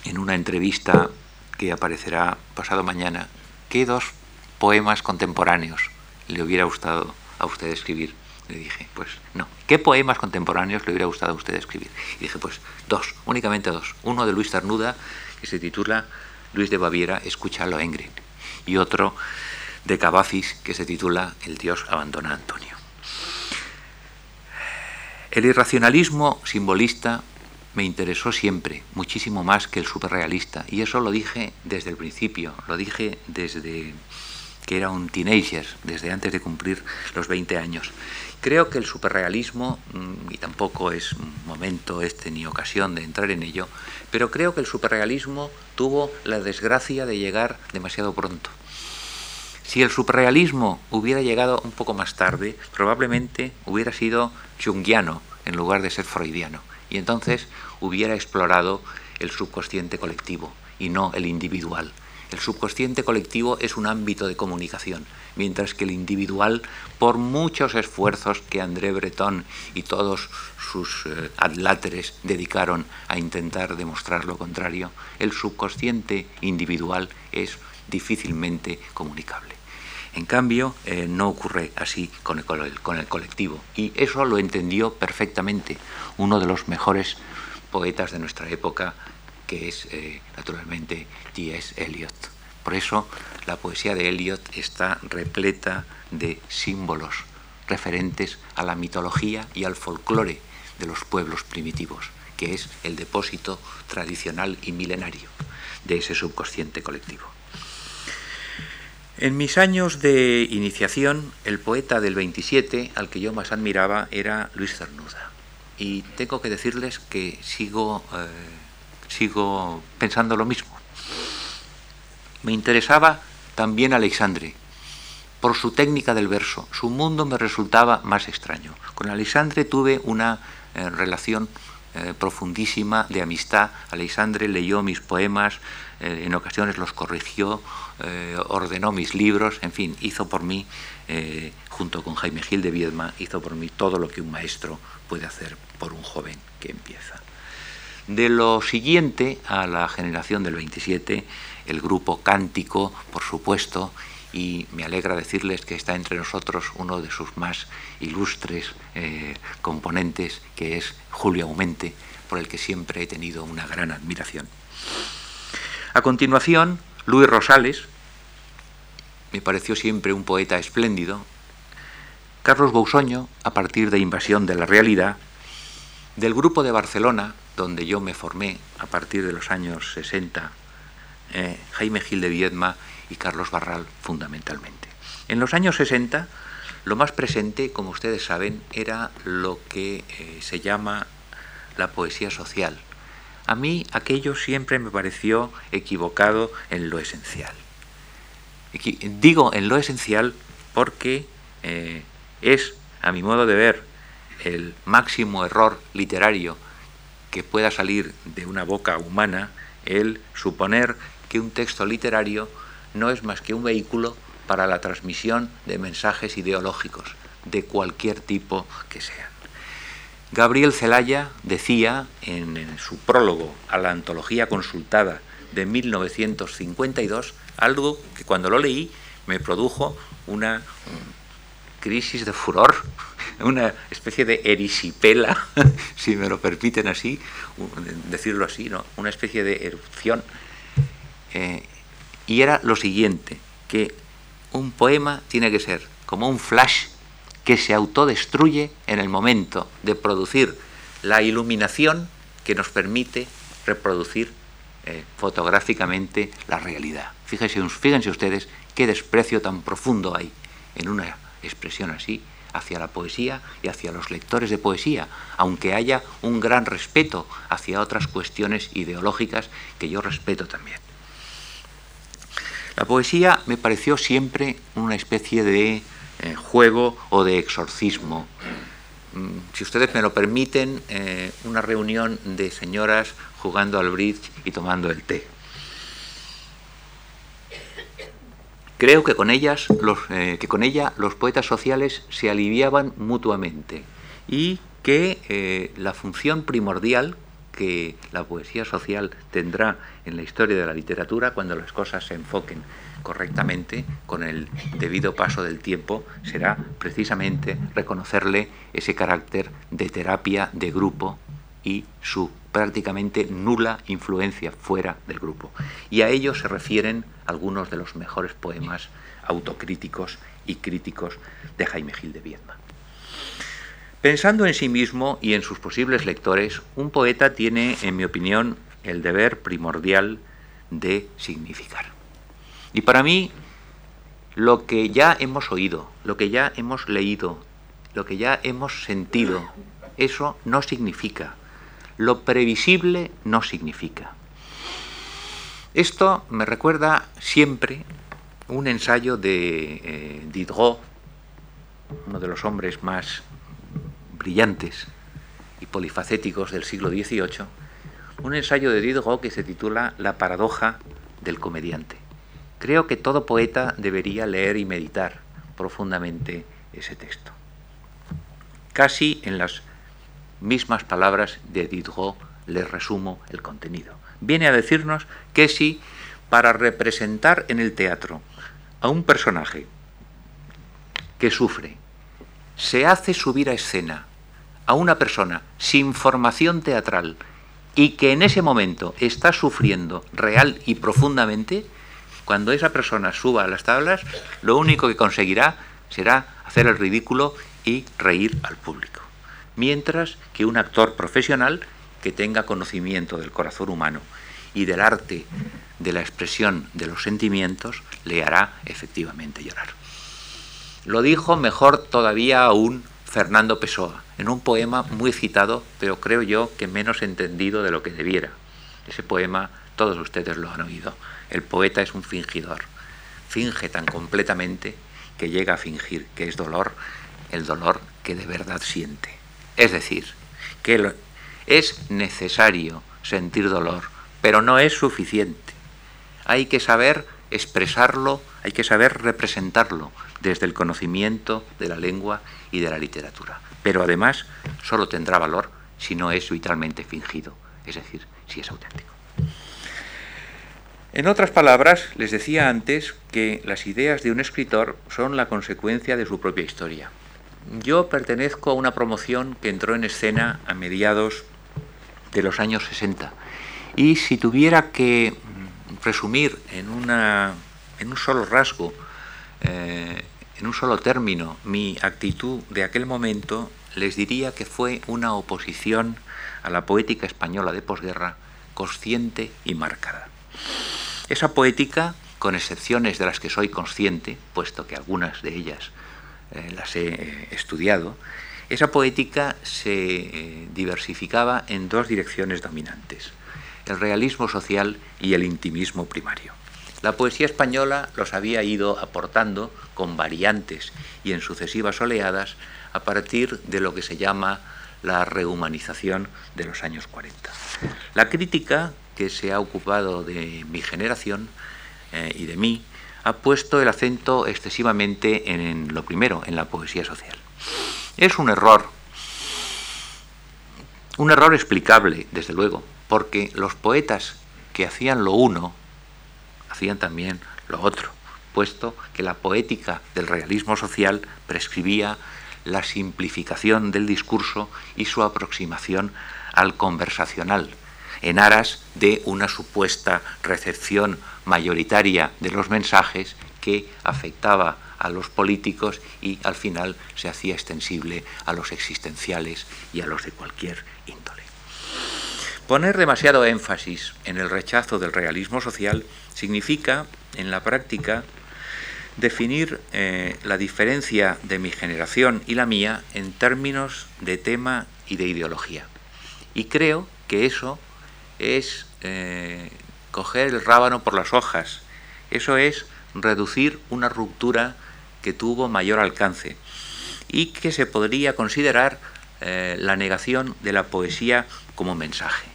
en una entrevista que aparecerá pasado mañana, ¿qué dos poemas contemporáneos le hubiera gustado a usted escribir? Le dije, pues no. ¿Qué poemas contemporáneos le hubiera gustado a usted escribir? Y dije, pues dos, únicamente dos. Uno de Luis Ternuda, que se titula Luis de Baviera, escucha a Lohengrin. Y otro de Cavafis, que se titula El Dios abandona a Antonio. El irracionalismo simbolista me interesó siempre, muchísimo más que el superrealista. Y eso lo dije desde el principio, lo dije desde que era un teenager, desde antes de cumplir los 20 años. Creo que el superrealismo, mm, y tampoco es momento este ni ocasión de entrar en ello, pero creo que el superrealismo tuvo la desgracia de llegar demasiado pronto. Si el subrealismo hubiera llegado un poco más tarde, probablemente hubiera sido jungiano en lugar de ser freudiano. Y entonces hubiera explorado el subconsciente colectivo y no el individual. El subconsciente colectivo es un ámbito de comunicación, mientras que el individual, por muchos esfuerzos que André Breton y todos sus eh, adláteres dedicaron a intentar demostrar lo contrario, el subconsciente individual es difícilmente comunicable. En cambio, eh, no ocurre así con el, colectivo. Y eso lo entendió perfectamente uno de los mejores poetas de nuestra época, que es eh, naturalmente T.S. Eliot. Por eso la poesía de Eliot está repleta de símbolos referentes a la mitología y al folclore de los pueblos primitivos, que es el depósito tradicional y milenario de ese subconsciente colectivo. En mis años de iniciación, el poeta del 27 al que yo más admiraba era Luis Cernuda. Y tengo que decirles que sigo eh, sigo pensando lo mismo. Me interesaba también Alexandre, por su técnica del verso. Su mundo me resultaba más extraño. Con Alexandre tuve una eh, relación eh, profundísima de amistad. Alexandre leyó mis poemas, eh, en ocasiones los corrigió, ordenó mis libros, en fin, hizo por mí, junto con Jaime Gil de Viedma, hizo por mí todo lo que un maestro puede hacer por un joven que empieza. De lo siguiente a la generación del 27, el grupo Cántico, por supuesto, y me alegra decirles que está entre nosotros uno de sus más ilustres eh, componentes, que es Julio Aumente, por el que siempre he tenido una gran admiración. A continuación, Luis Rosales, me pareció siempre un poeta espléndido, Carlos Bousoño, a partir de Invasión de la Realidad, del grupo de Barcelona, donde yo me formé a partir de los años 60, eh, Jaime Gil de Viedma y Carlos Barral fundamentalmente. En los años 60, lo más presente, como ustedes saben, era lo que eh, se llama la poesía social. A mí aquello siempre me pareció equivocado en lo esencial. Digo en lo esencial porque eh, es, a mi modo de ver, el máximo error literario que pueda salir de una boca humana el suponer que un texto literario no es más que un vehículo para la transmisión de mensajes ideológicos de cualquier tipo que sean. Gabriel Celaya decía en, su prólogo a la antología consultada de 1952 algo que cuando lo leí me produjo una crisis de furor <laughs> una especie de erisipela, <laughs> si me lo permiten así, decirlo así, ¿no? una especie de erupción. Eh, y era lo siguiente, que un poema tiene que ser como un flash que se autodestruye en el momento de producir la iluminación que nos permite reproducir eh, fotográficamente la realidad. Fíjense, fíjense ustedes qué desprecio tan profundo hay en una expresión así hacia la poesía y hacia los lectores de poesía, aunque haya un gran respeto hacia otras cuestiones ideológicas que yo respeto también. La poesía me pareció siempre una especie de eh, juego o de exorcismo. Mm, si ustedes me lo permiten, eh, una reunión de señoras jugando al bridge y tomando el té. Creo que con, ellas, eh, que con ella los poetas sociales se aliviaban mutuamente y que la función primordial que la poesía social tendrá en la historia de la literatura cuando las cosas se enfoquen correctamente con el debido paso del tiempo será precisamente reconocerle ese carácter de terapia de grupo y su prácticamente nula influencia fuera del grupo. Y a ello se refieren algunos de los mejores poemas autocríticos y críticos de Jaime Gil de Viedma. Pensando en sí mismo y en sus posibles lectores, un poeta tiene, en mi opinión, el deber primordial de significar. Y para mí, lo que ya hemos oído, lo que ya hemos leído, lo que ya hemos sentido, eso no significa, lo previsible no significa. Esto me recuerda siempre un ensayo de eh, Diderot, uno de los hombres más brillantes y polifacéticos del siglo XVIII, un ensayo de Diderot que se titula La paradoja del comediante. Creo que todo poeta debería leer y meditar profundamente ese texto. Casi en las mismas palabras de Diderot les resumo el contenido. Viene a decirnos que si para representar en el teatro a un personaje que sufre, se hace subir a escena a una persona sin formación teatral y que en ese momento está sufriendo real y profundamente, cuando esa persona suba a las tablas, lo único que conseguirá será hacer el ridículo y reír al público. Mientras que un actor profesional que tenga conocimiento del corazón humano y del arte de la expresión de los sentimientos le hará efectivamente llorar. Lo dijo mejor todavía aún Fernando Pessoa, en un poema muy citado, pero creo yo que menos entendido de lo que debiera. Ese poema todos ustedes lo han oído. El poeta es un fingidor. Finge tan completamente que llega a fingir que es dolor el dolor que de verdad siente. Es decir, que es necesario sentir dolor, pero no es suficiente. Hay que saber expresarlo, hay que saber representarlo desde el conocimiento de la lengua y de la literatura. Pero además solo tendrá valor si no es vitalmente fingido, es decir, si es auténtico. En otras palabras, les decía antes que las ideas de un escritor son la consecuencia de su propia historia. Yo pertenezco a una promoción que entró en escena a mediados de los años 60 y si tuviera que resumir en, un solo rasgo, eh, en un solo término, mi actitud de aquel momento, les diría que fue una oposición a la poética española de posguerra consciente y marcada. Esa poética, con excepciones de las que soy consciente, puesto que algunas de ellas eh, las he eh, estudiado, esa poética se diversificaba en dos direcciones dominantes el realismo social y el intimismo primario. La poesía española los había ido aportando con variantes y en sucesivas oleadas a partir de lo que se llama la rehumanización de los años 40. La crítica que se ha ocupado de mi generación eh, y de mí ha puesto el acento excesivamente en lo primero, en la poesía social. Es un error, un error explicable, desde luego, porque los poetas que hacían lo uno, hacían también lo otro, puesto que la poética del realismo social prescribía la simplificación del discurso y su aproximación al conversacional, en aras de una supuesta recepción mayoritaria de los mensajes que afectaba a los políticos y al final se hacía extensible a los existenciales y a los de cualquier índole. Poner demasiado énfasis en el rechazo del realismo social significa, en la práctica, definir eh, la diferencia de mi generación y la mía en términos de tema y de ideología. Y creo que eso es eh, coger el rábano por las hojas, eso es reducir una ruptura que tuvo mayor alcance y que se podría considerar eh, la negación de la poesía como mensaje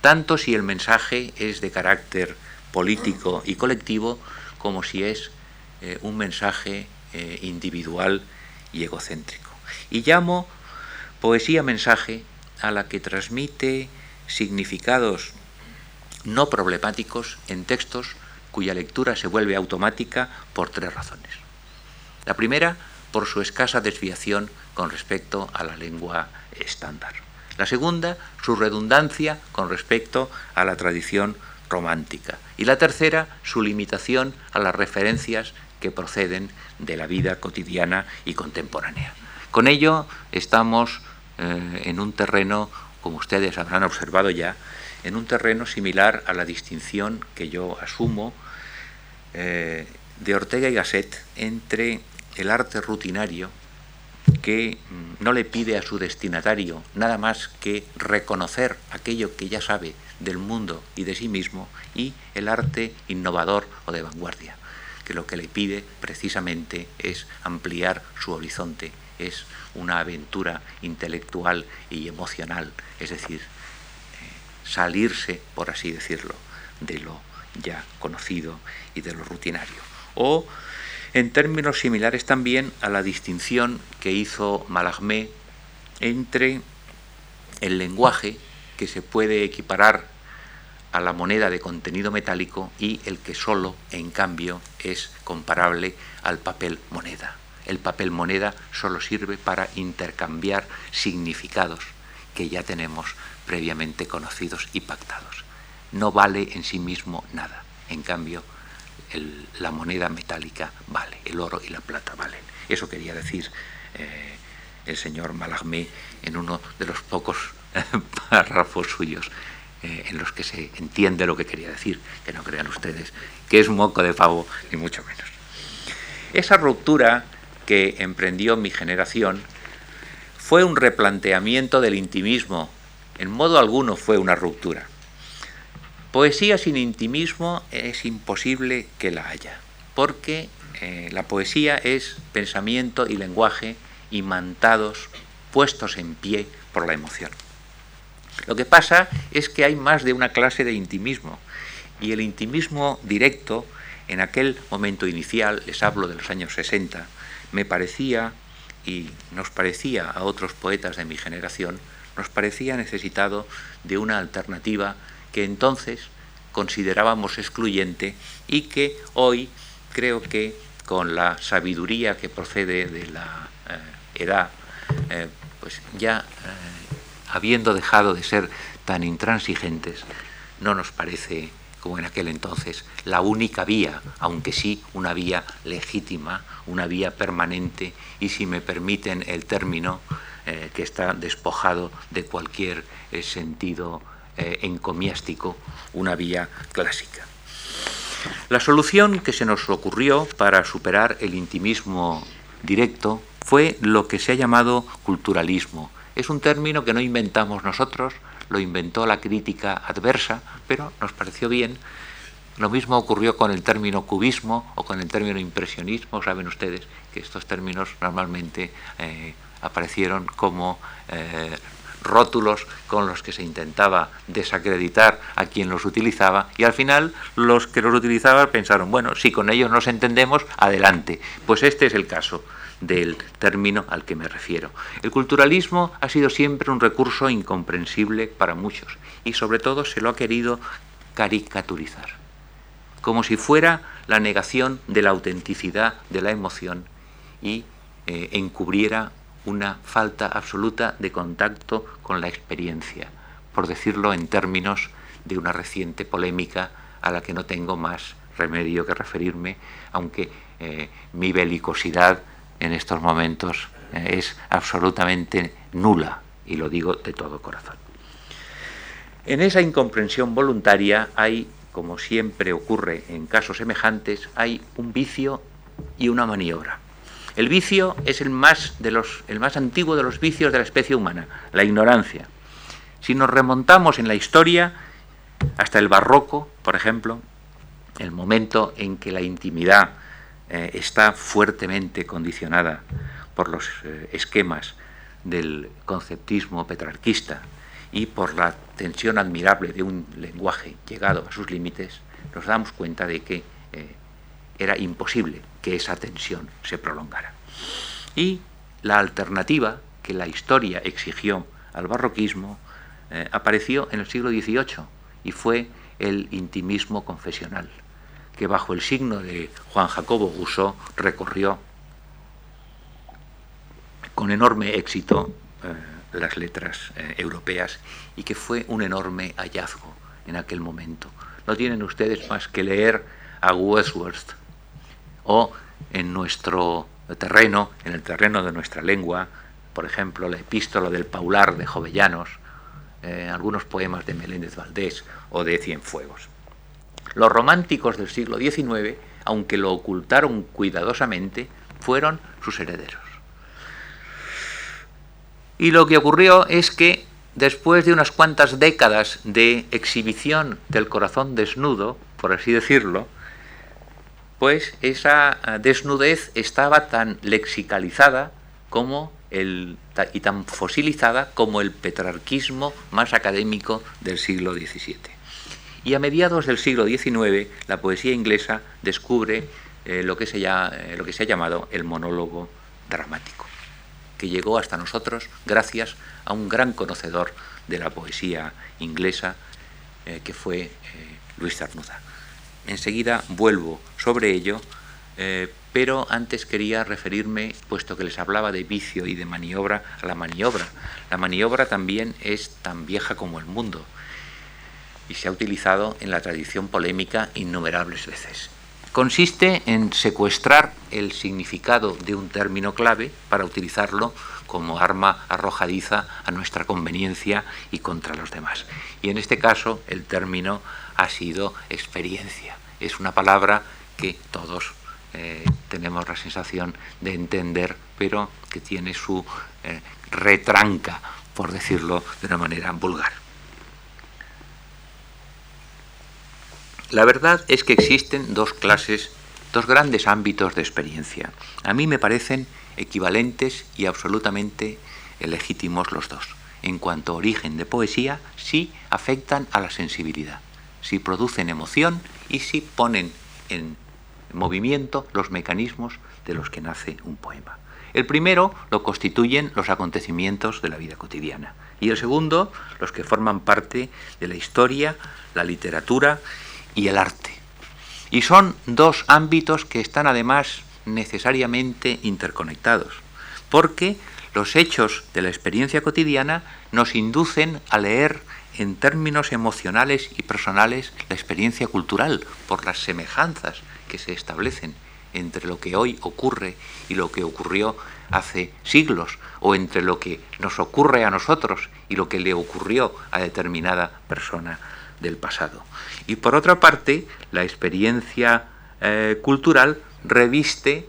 tanto si el mensaje es de carácter político y colectivo como si es eh, un mensaje individual y egocéntrico. Y llamo poesía mensaje a la que transmite significados no problemáticos en textos cuya lectura se vuelve automática por tres razones. La primera, por su escasa desviación con respecto a la lengua estándar. La segunda, su redundancia con respecto a la tradición romántica. Y la tercera, su limitación a las referencias que proceden de la vida cotidiana y contemporánea. Con ello estamos eh, en un terreno, como ustedes habrán observado ya, en un terreno similar a la distinción que yo asumo eh, de Ortega y Gasset entre el arte rutinario que mm, no le pide a su destinatario nada más que reconocer aquello que ya sabe del mundo y de sí mismo y el arte innovador o de vanguardia, que lo que le pide precisamente es ampliar su horizonte, es una aventura intelectual y emocional, es decir, eh, salirse, por así decirlo, de lo ya conocido y de lo rutinario. O en términos similares también a la distinción que hizo Malagmé entre el lenguaje que se puede equiparar a la moneda de contenido metálico y el que solo, en cambio, es comparable al papel moneda. El papel moneda solo sirve para intercambiar significados que ya tenemos previamente conocidos y pactados. No vale en sí mismo nada. En cambio, la moneda metálica vale, el oro y la plata valen. Eso quería decir eh, el señor Malagmé en uno de los pocos <laughs> párrafos suyos eh, en los que se entiende lo que quería decir, que no crean ustedes que es moco de pavo, ni mucho menos. Esa ruptura que emprendió mi generación fue un replanteamiento del intimismo, en modo alguno fue una ruptura. Poesía sin intimismo es imposible que la haya, porque eh, la poesía es pensamiento y lenguaje imantados, puestos en pie por la emoción. Lo que pasa es que hay más de una clase de intimismo y el intimismo directo, en aquel momento inicial, les hablo de los años 60, me parecía, y nos parecía a otros poetas de mi generación, nos parecía necesitado de una alternativa que entonces considerábamos excluyente y que hoy creo que con la sabiduría que procede de la eh, edad, eh, pues ya eh, habiendo dejado de ser tan intransigentes, no nos parece, en aquel entonces, la única vía, aunque sí una vía legítima, una vía permanente y, si me permiten el término, eh, que está despojado de cualquier eh, sentido eh, encomiástico, una vía clásica. La solución que se nos ocurrió para superar el intimismo directo fue lo que se ha llamado culturalismo, es un término que no inventamos nosotros, lo inventó la crítica adversa, pero nos pareció bien. Lo mismo ocurrió con el término cubismo o con el término impresionismo. Saben ustedes que estos términos normalmente eh, aparecieron como eh, rótulos con los que se intentaba desacreditar a quien los utilizaba y al final los que los utilizaban pensaron, bueno, si con ellos nos entendemos, adelante. Pues este es el caso del término al que me refiero. El culturalismo ha sido siempre un recurso incomprensible para muchos y sobre todo se lo ha querido caricaturizar, como si fuera la negación de la autenticidad de la emoción y eh, encubriera una falta absoluta de contacto con la experiencia, por decirlo en términos de una reciente polémica a la que no tengo más remedio que referirme, aunque eh, mi belicosidad en estos momentos eh, es absolutamente nula, y lo digo de todo corazón. En esa incomprensión voluntaria hay, como siempre ocurre en casos semejantes, hay un vicio y una maniobra. El vicio es el más, de los, el más antiguo de los vicios de la especie humana, la ignorancia. Si nos remontamos en la historia, hasta el barroco, por ejemplo, el momento en que la intimidad eh, está fuertemente condicionada por los eh, esquemas del conceptismo petrarquista y por la tensión admirable de un lenguaje llegado a sus límites, nos damos cuenta de que eh, era imposible que esa tensión se prolongara. Y la alternativa que la historia exigió al barroquismo apareció en el siglo XVIII y fue el intimismo confesional que bajo el signo de Juan Jacobo Rousseau recorrió con enorme éxito eh, las letras eh, europeas y que fue un enorme hallazgo en aquel momento. No tienen ustedes más que leer a Wordsworth o en nuestro terreno, en el terreno de nuestra lengua, por ejemplo, la epístola del Paular de Jovellanos, eh, algunos poemas de Meléndez Valdés o de Cienfuegos. Los románticos del siglo XIX, aunque lo ocultaron cuidadosamente, fueron sus herederos. Y lo que ocurrió es que después de unas cuantas décadas de exhibición del corazón desnudo, por así decirlo, pues esa ah, desnudez estaba tan lexicalizada como el, y tan fosilizada como el petrarquismo más académico del siglo XVII. Y a mediados del siglo XIX, la poesía inglesa descubre eh, lo, que se eh, lo que se ha llamado el monólogo dramático, que llegó hasta nosotros gracias a un gran conocedor de la poesía inglesa, eh, que fue Luis Cernuda. Enseguida vuelvo sobre ello, pero antes quería referirme, puesto que les hablaba de vicio y de maniobra, a la maniobra. La maniobra también es tan vieja como el mundo y se ha utilizado en la tradición polémica innumerables veces. Consiste en secuestrar el significado de un término clave para utilizarlo como arma arrojadiza a nuestra conveniencia y contra los demás. Y en este caso el término ha sido experiencia. Es una palabra que todos eh, tenemos la sensación de entender, pero que tiene su eh, retranca, por decirlo de una manera vulgar. La verdad es que existen dos clases, dos grandes ámbitos de experiencia. A mí me parecen equivalentes y absolutamente legítimos los dos. En cuanto a origen de poesía, sí afectan a la sensibilidad, sí producen emoción y sí ponen en movimiento los mecanismos de los que nace un poema. El primero lo constituyen los acontecimientos de la vida cotidiana y el segundo los que forman parte de la historia, la literatura y el arte. Y son dos ámbitos que están además necesariamente interconectados, porque los hechos de la experiencia cotidiana nos inducen a leer en términos emocionales y personales la experiencia cultural por las semejanzas que se establecen entre lo que hoy ocurre y lo que ocurrió hace siglos, o entre lo que nos ocurre a nosotros y lo que le ocurrió a determinada persona del pasado. Y por otra parte, la experiencia eh, cultural reviste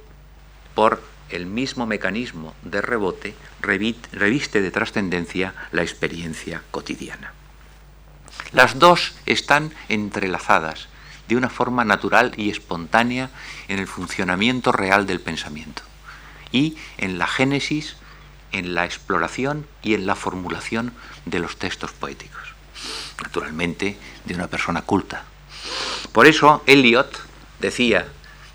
por el mismo mecanismo de rebote, reviste de trascendencia la experiencia cotidiana. Las dos están entrelazadas de una forma natural y espontánea en el funcionamiento real del pensamiento y en la génesis, en la exploración y en la formulación de los textos poéticos. Naturalmente, de una persona culta. Por eso, Eliot decía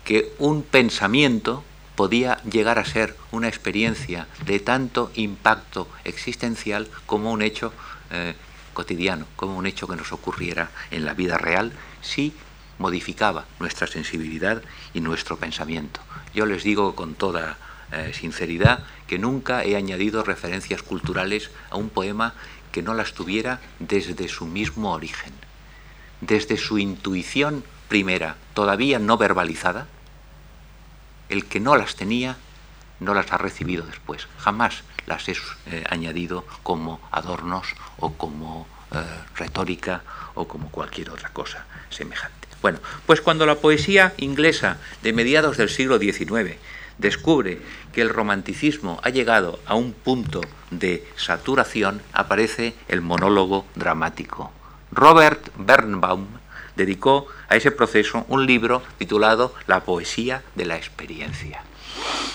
que un pensamiento podía llegar a ser una experiencia de tanto impacto existencial como un hecho eh, cotidiano, como un hecho que nos ocurriera en la vida real, si modificaba nuestra sensibilidad y nuestro pensamiento. Yo les digo con toda eh, sinceridad que nunca he añadido referencias culturales a un poema que no las tuviera desde su mismo origen, desde su intuición primera, todavía no verbalizada, el que no las tenía no las ha recibido después, jamás las he eh, añadido como adornos o como eh, retórica o como cualquier otra cosa semejante. Bueno, pues cuando la poesía inglesa de mediados del siglo XIX descubre que el romanticismo ha llegado a un punto de saturación, aparece el monólogo dramático. Robert Bernbaum dedicó a ese proceso un libro titulado La poesía de la experiencia.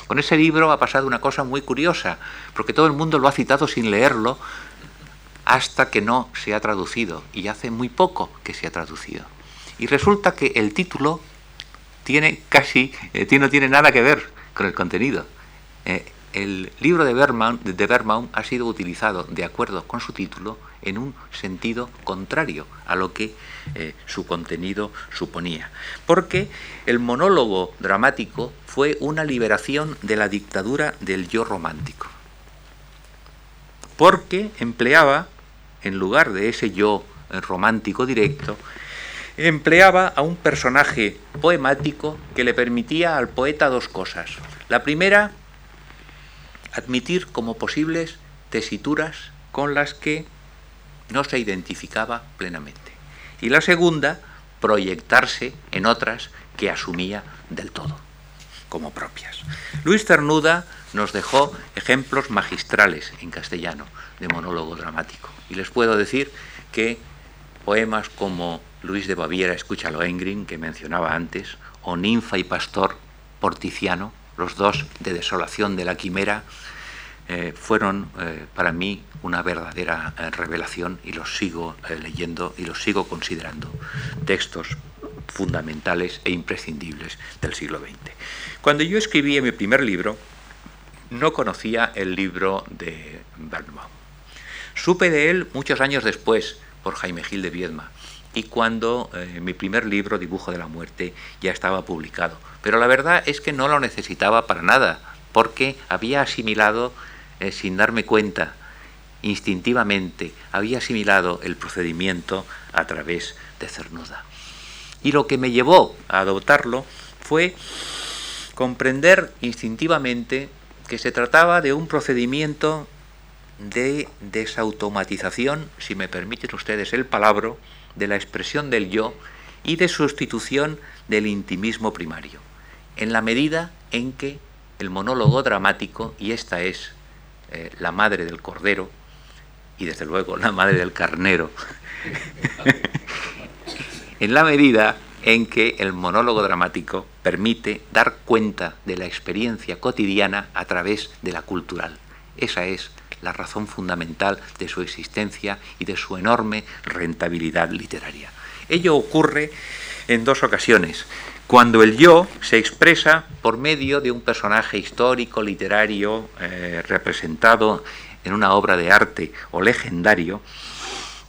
Con ese libro ha pasado una cosa muy curiosa, porque todo el mundo lo ha citado sin leerlo hasta que no se ha traducido, y hace muy poco que se ha traducido. Y resulta que el título tiene casi, eh, no tiene nada que ver con el contenido. Eh, el libro de Berman, ha sido utilizado, de acuerdo con su título, en un sentido contrario a lo que eh, su contenido suponía. Porque el monólogo dramático fue una liberación de la dictadura del yo romántico. Porque empleaba, en lugar de ese yo romántico directo, empleaba a un personaje poemático que le permitía al poeta dos cosas. La primera, admitir como posibles tesituras con las que no se identificaba plenamente. Y la segunda, proyectarse en otras que asumía del todo, como propias. Luis Cernuda nos dejó ejemplos magistrales en castellano de monólogo dramático. Y les puedo decir que poemas como Luis de Baviera, Escúchalo Engrin, que mencionaba antes, o Ninfa y Pastor por Tiziano, los dos de Desolación de la Quimera, eh, fueron eh, para mí una verdadera eh, revelación y los sigo leyendo y los sigo considerando textos fundamentales e imprescindibles del siglo XX. Cuando yo escribí mi primer libro, no conocía el libro de Bernbaum. Supe de él muchos años después por Jaime Gil de Viedma y cuando mi primer libro, Dibujo de la Muerte, ya estaba publicado. Pero la verdad es que no lo necesitaba para nada, porque había asimilado, eh, sin darme cuenta, instintivamente, había asimilado el procedimiento a través de Cernuda. Y lo que me llevó a adoptarlo fue comprender instintivamente que se trataba de un procedimiento de desautomatización, si me permiten ustedes el palabra, de la expresión del yo y de sustitución del intimismo primario en la medida en que el monólogo dramático, y esta es eh, la madre del cordero, y desde luego la madre del carnero, <laughs> en la medida en que el monólogo dramático permite dar cuenta de la experiencia cotidiana a través de la cultural. Esa es la razón fundamental de su existencia y de su enorme rentabilidad literaria. Ello ocurre en dos ocasiones cuando el yo se expresa por medio de un personaje histórico, literario, eh, representado en una obra de arte o legendario,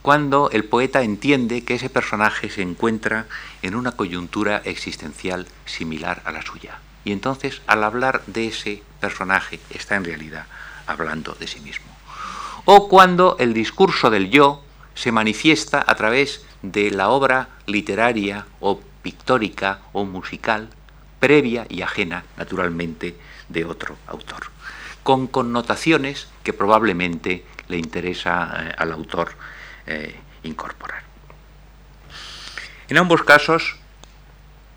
cuando el poeta entiende que ese personaje se encuentra en una coyuntura existencial similar a la suya. Y entonces, al hablar de ese personaje, está en realidad hablando de sí mismo. O cuando el discurso del yo se manifiesta a través de la obra literaria o pictórica o musical, previa y ajena, naturalmente, de otro autor, con connotaciones que probablemente le interesa eh, al autor eh, incorporar. En ambos casos,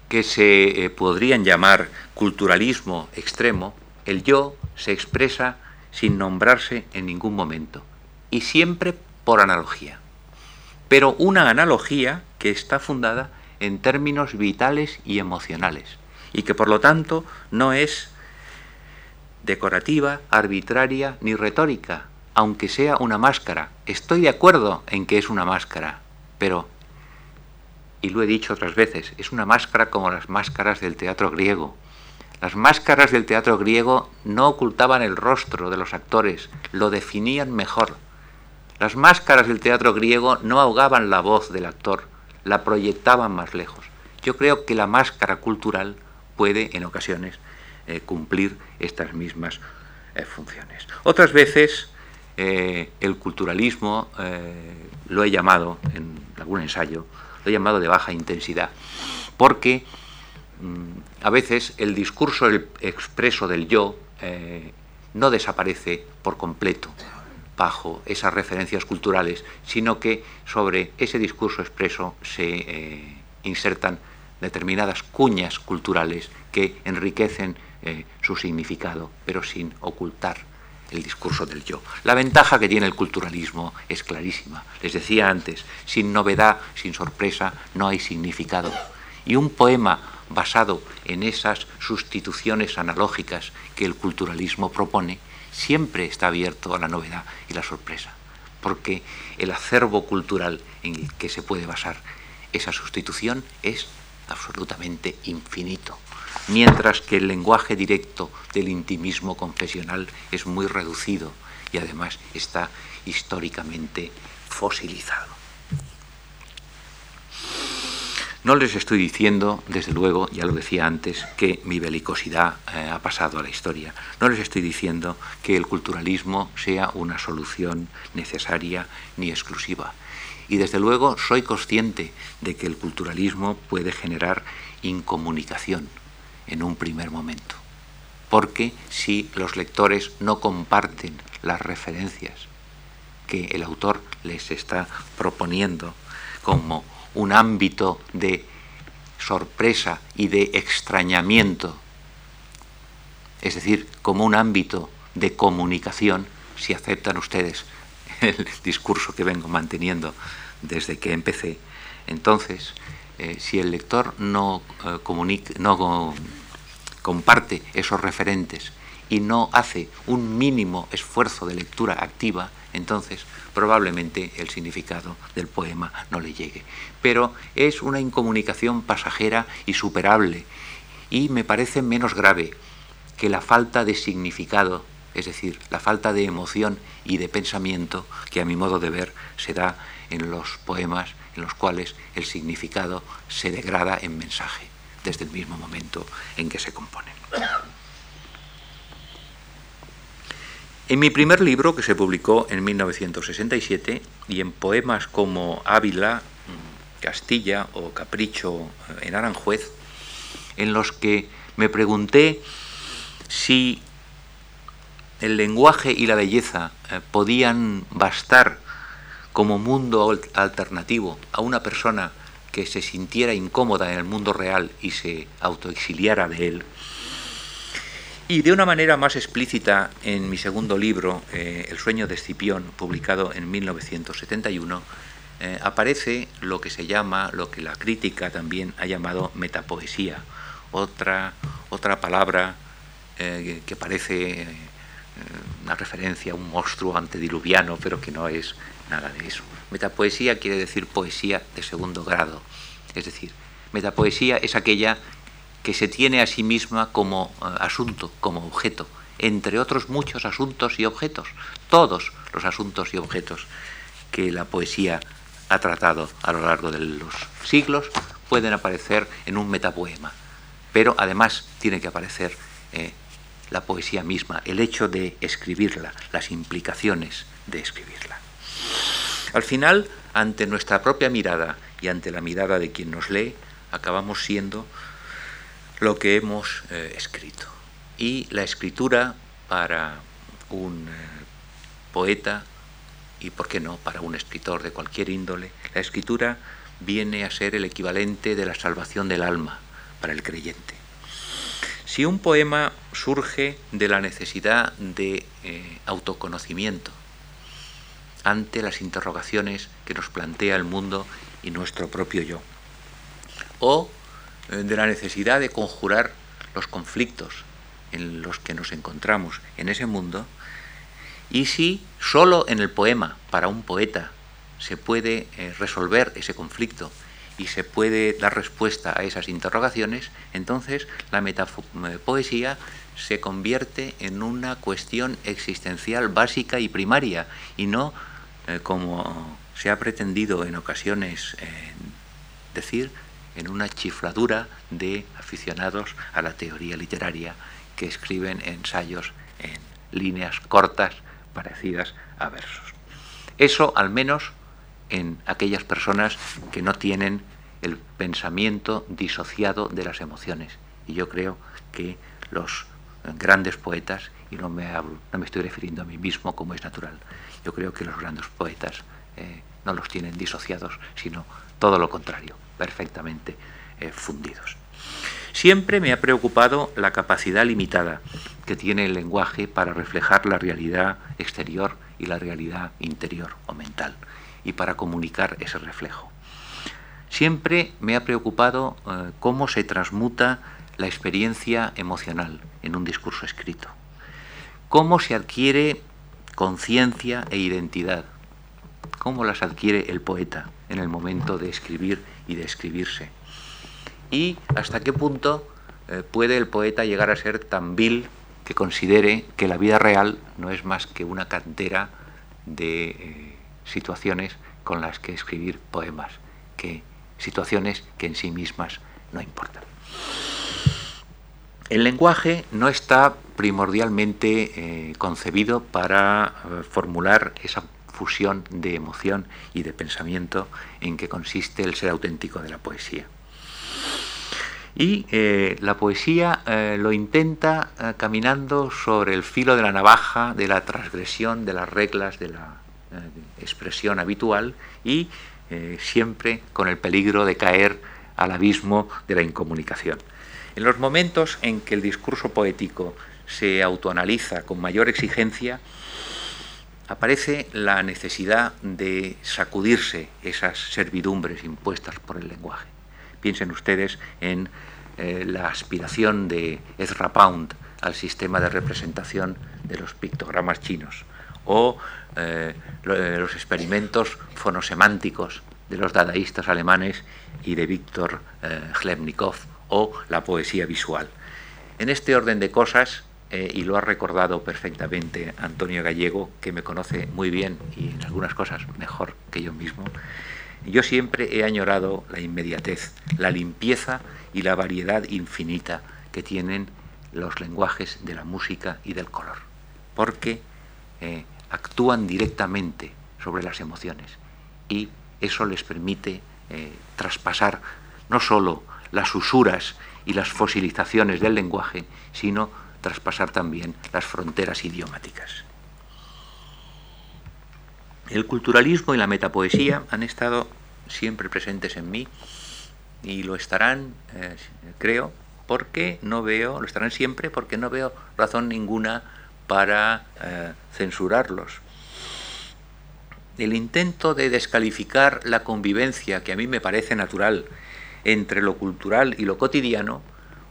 que se eh, podrían llamar culturalismo extremo, el yo se expresa sin nombrarse en ningún momento y siempre por analogía. Pero una analogía que está fundada en términos vitales y emocionales, y que por lo tanto no es decorativa, arbitraria ni retórica, aunque sea una máscara. Estoy de acuerdo en que es una máscara, pero, y lo he dicho otras veces, es una máscara como las máscaras del teatro griego. Las máscaras del teatro griego no ocultaban el rostro de los actores, lo definían mejor. Las máscaras del teatro griego no ahogaban la voz del actor, la proyectaban más lejos. Yo creo que la máscara cultural puede en ocasiones eh, cumplir estas mismas eh, funciones. Otras veces eh, el culturalismo lo he llamado en algún ensayo, lo he llamado de baja intensidad, porque a veces el discurso expreso del yo no desaparece por completo bajo esas referencias culturales, sino que sobre ese discurso expreso se eh, insertan determinadas cuñas culturales que enriquecen eh, su significado, pero sin ocultar el discurso del yo. La ventaja que tiene el culturalismo es clarísima. Les decía antes, sin novedad, sin sorpresa, no hay significado. Y un poema basado en esas sustituciones analógicas que el culturalismo propone, siempre está abierto a la novedad y la sorpresa, porque el acervo cultural en el que se puede basar esa sustitución es absolutamente infinito, mientras que el lenguaje directo del intimismo confesional es muy reducido y además está históricamente fosilizado. No les estoy diciendo, desde luego, ya lo decía antes, que mi belicosidad eh, ha pasado a la historia. No les estoy diciendo que el culturalismo sea una solución necesaria ni exclusiva. Y desde luego soy consciente de que el culturalismo puede generar incomunicación en un primer momento. Porque si los lectores no comparten las referencias que el autor les está proponiendo como un ámbito de sorpresa y de extrañamiento, es decir, como un ámbito de comunicación, si aceptan ustedes <laughs> el discurso que vengo manteniendo desde que empecé, entonces eh, si el lector no, no comparte esos referentes y no hace un mínimo esfuerzo de lectura activa, entonces probablemente el significado del poema no le llegue. Pero es una incomunicación pasajera y superable y me parece menos grave que la falta de significado, es decir, la falta de emoción y de pensamiento que a mi modo de ver se da en los poemas en los cuales el significado se degrada en mensaje desde el mismo momento en que se componen. En mi primer libro, que se publicó en 1967, y en poemas como Ávila, Castilla o Capricho en Aranjuez, en los que me pregunté si el lenguaje y la belleza eh, podían bastar como mundo alternativo a una persona que se sintiera incómoda en el mundo real y se autoexiliara de él. Y de una manera más explícita en mi segundo libro, eh, El sueño de Escipión, publicado en 1971, eh, aparece lo que se llama, lo que la crítica también ha llamado metapoesía, otra, otra palabra eh, que parece una referencia a un monstruo antediluviano, pero que no es nada de eso. Metapoesía quiere decir poesía de segundo grado, es decir, metapoesía es aquella que se tiene a sí misma como eh, asunto, como objeto, entre otros muchos asuntos y objetos, todos los asuntos y objetos que la poesía ha tratado a lo largo de los siglos pueden aparecer en un metapoema, pero además tiene que aparecer eh, la poesía misma, el hecho de escribirla, las implicaciones de escribirla. Al final, ante nuestra propia mirada y ante la mirada de quien nos lee, acabamos siendo lo que hemos eh, escrito. Y la escritura para un eh, poeta y, por qué no, para un escritor de cualquier índole, la escritura viene a ser el equivalente de la salvación del alma para el creyente. Si un poema surge de la necesidad de eh, autoconocimiento, ante las interrogaciones que nos plantea el mundo y nuestro propio yo. O de la necesidad de conjurar los conflictos en los que nos encontramos en ese mundo, y si solo en el poema, para un poeta, se puede eh, resolver ese conflicto y se puede dar respuesta a esas interrogaciones, entonces la metapoesía se convierte en una cuestión existencial básica y primaria y no eh, como se ha pretendido en ocasiones eh, decir, en una chifladura de aficionados a la teoría literaria que escriben ensayos en líneas cortas parecidas a versos. Eso al menos en aquellas personas que no tienen el pensamiento disociado de las emociones. Y yo creo que los grandes poetas, y no me, no me estoy refiriendo a mí mismo como es natural, yo creo que los grandes poetas eh, no los tienen disociados, sino todo lo contrario, perfectamente eh, fundidos. Siempre me ha preocupado la capacidad limitada que tiene el lenguaje para reflejar la realidad exterior y la realidad interior o mental, y para comunicar ese reflejo. Siempre me ha preocupado eh, cómo se transmuta la experiencia emocional en un discurso escrito, cómo se adquiere conciencia e identidad. ¿Cómo las adquiere el poeta en el momento de escribir y de escribirse? Y hasta qué punto eh, puede el poeta llegar a ser tan vil que considere que la vida real no es más que una cantera de eh, situaciones con las que escribir poemas, que situaciones que en sí mismas no importan. El lenguaje no está primordialmente eh, concebido para formular esa fusión de emoción y de pensamiento en que consiste el ser auténtico de la poesía. Y eh, la poesía lo intenta caminando sobre el filo de la navaja, de la transgresión de las reglas de la expresión habitual y siempre con el peligro de caer al abismo de la incomunicación. En los momentos en que el discurso poético se autoanaliza con mayor exigencia, aparece la necesidad de sacudirse esas servidumbres impuestas por el lenguaje. Piensen ustedes en eh, la aspiración de Ezra Pound al sistema de representación de los pictogramas chinos o eh, eh, los experimentos fonosemánticos de los dadaístas alemanes y de Víctor Hlebnikov o la poesía visual. En este orden de cosas, y lo ha recordado perfectamente Antonio Gallego, que me conoce muy bien y en algunas cosas mejor que yo mismo, yo siempre he añorado la inmediatez, la limpieza y la variedad infinita que tienen los lenguajes de la música y del color, porque eh, actúan directamente sobre las emociones y eso les permite eh, traspasar no sólo las usuras y las fosilizaciones del lenguaje, sino traspasar también las fronteras idiomáticas. El culturalismo y la metapoesía han estado siempre presentes en mí y lo estarán, eh, creo, porque no veo, lo estarán siempre porque no veo razón ninguna para eh, censurarlos. El intento de descalificar la convivencia, que a mí me parece natural, entre lo cultural y lo cotidiano,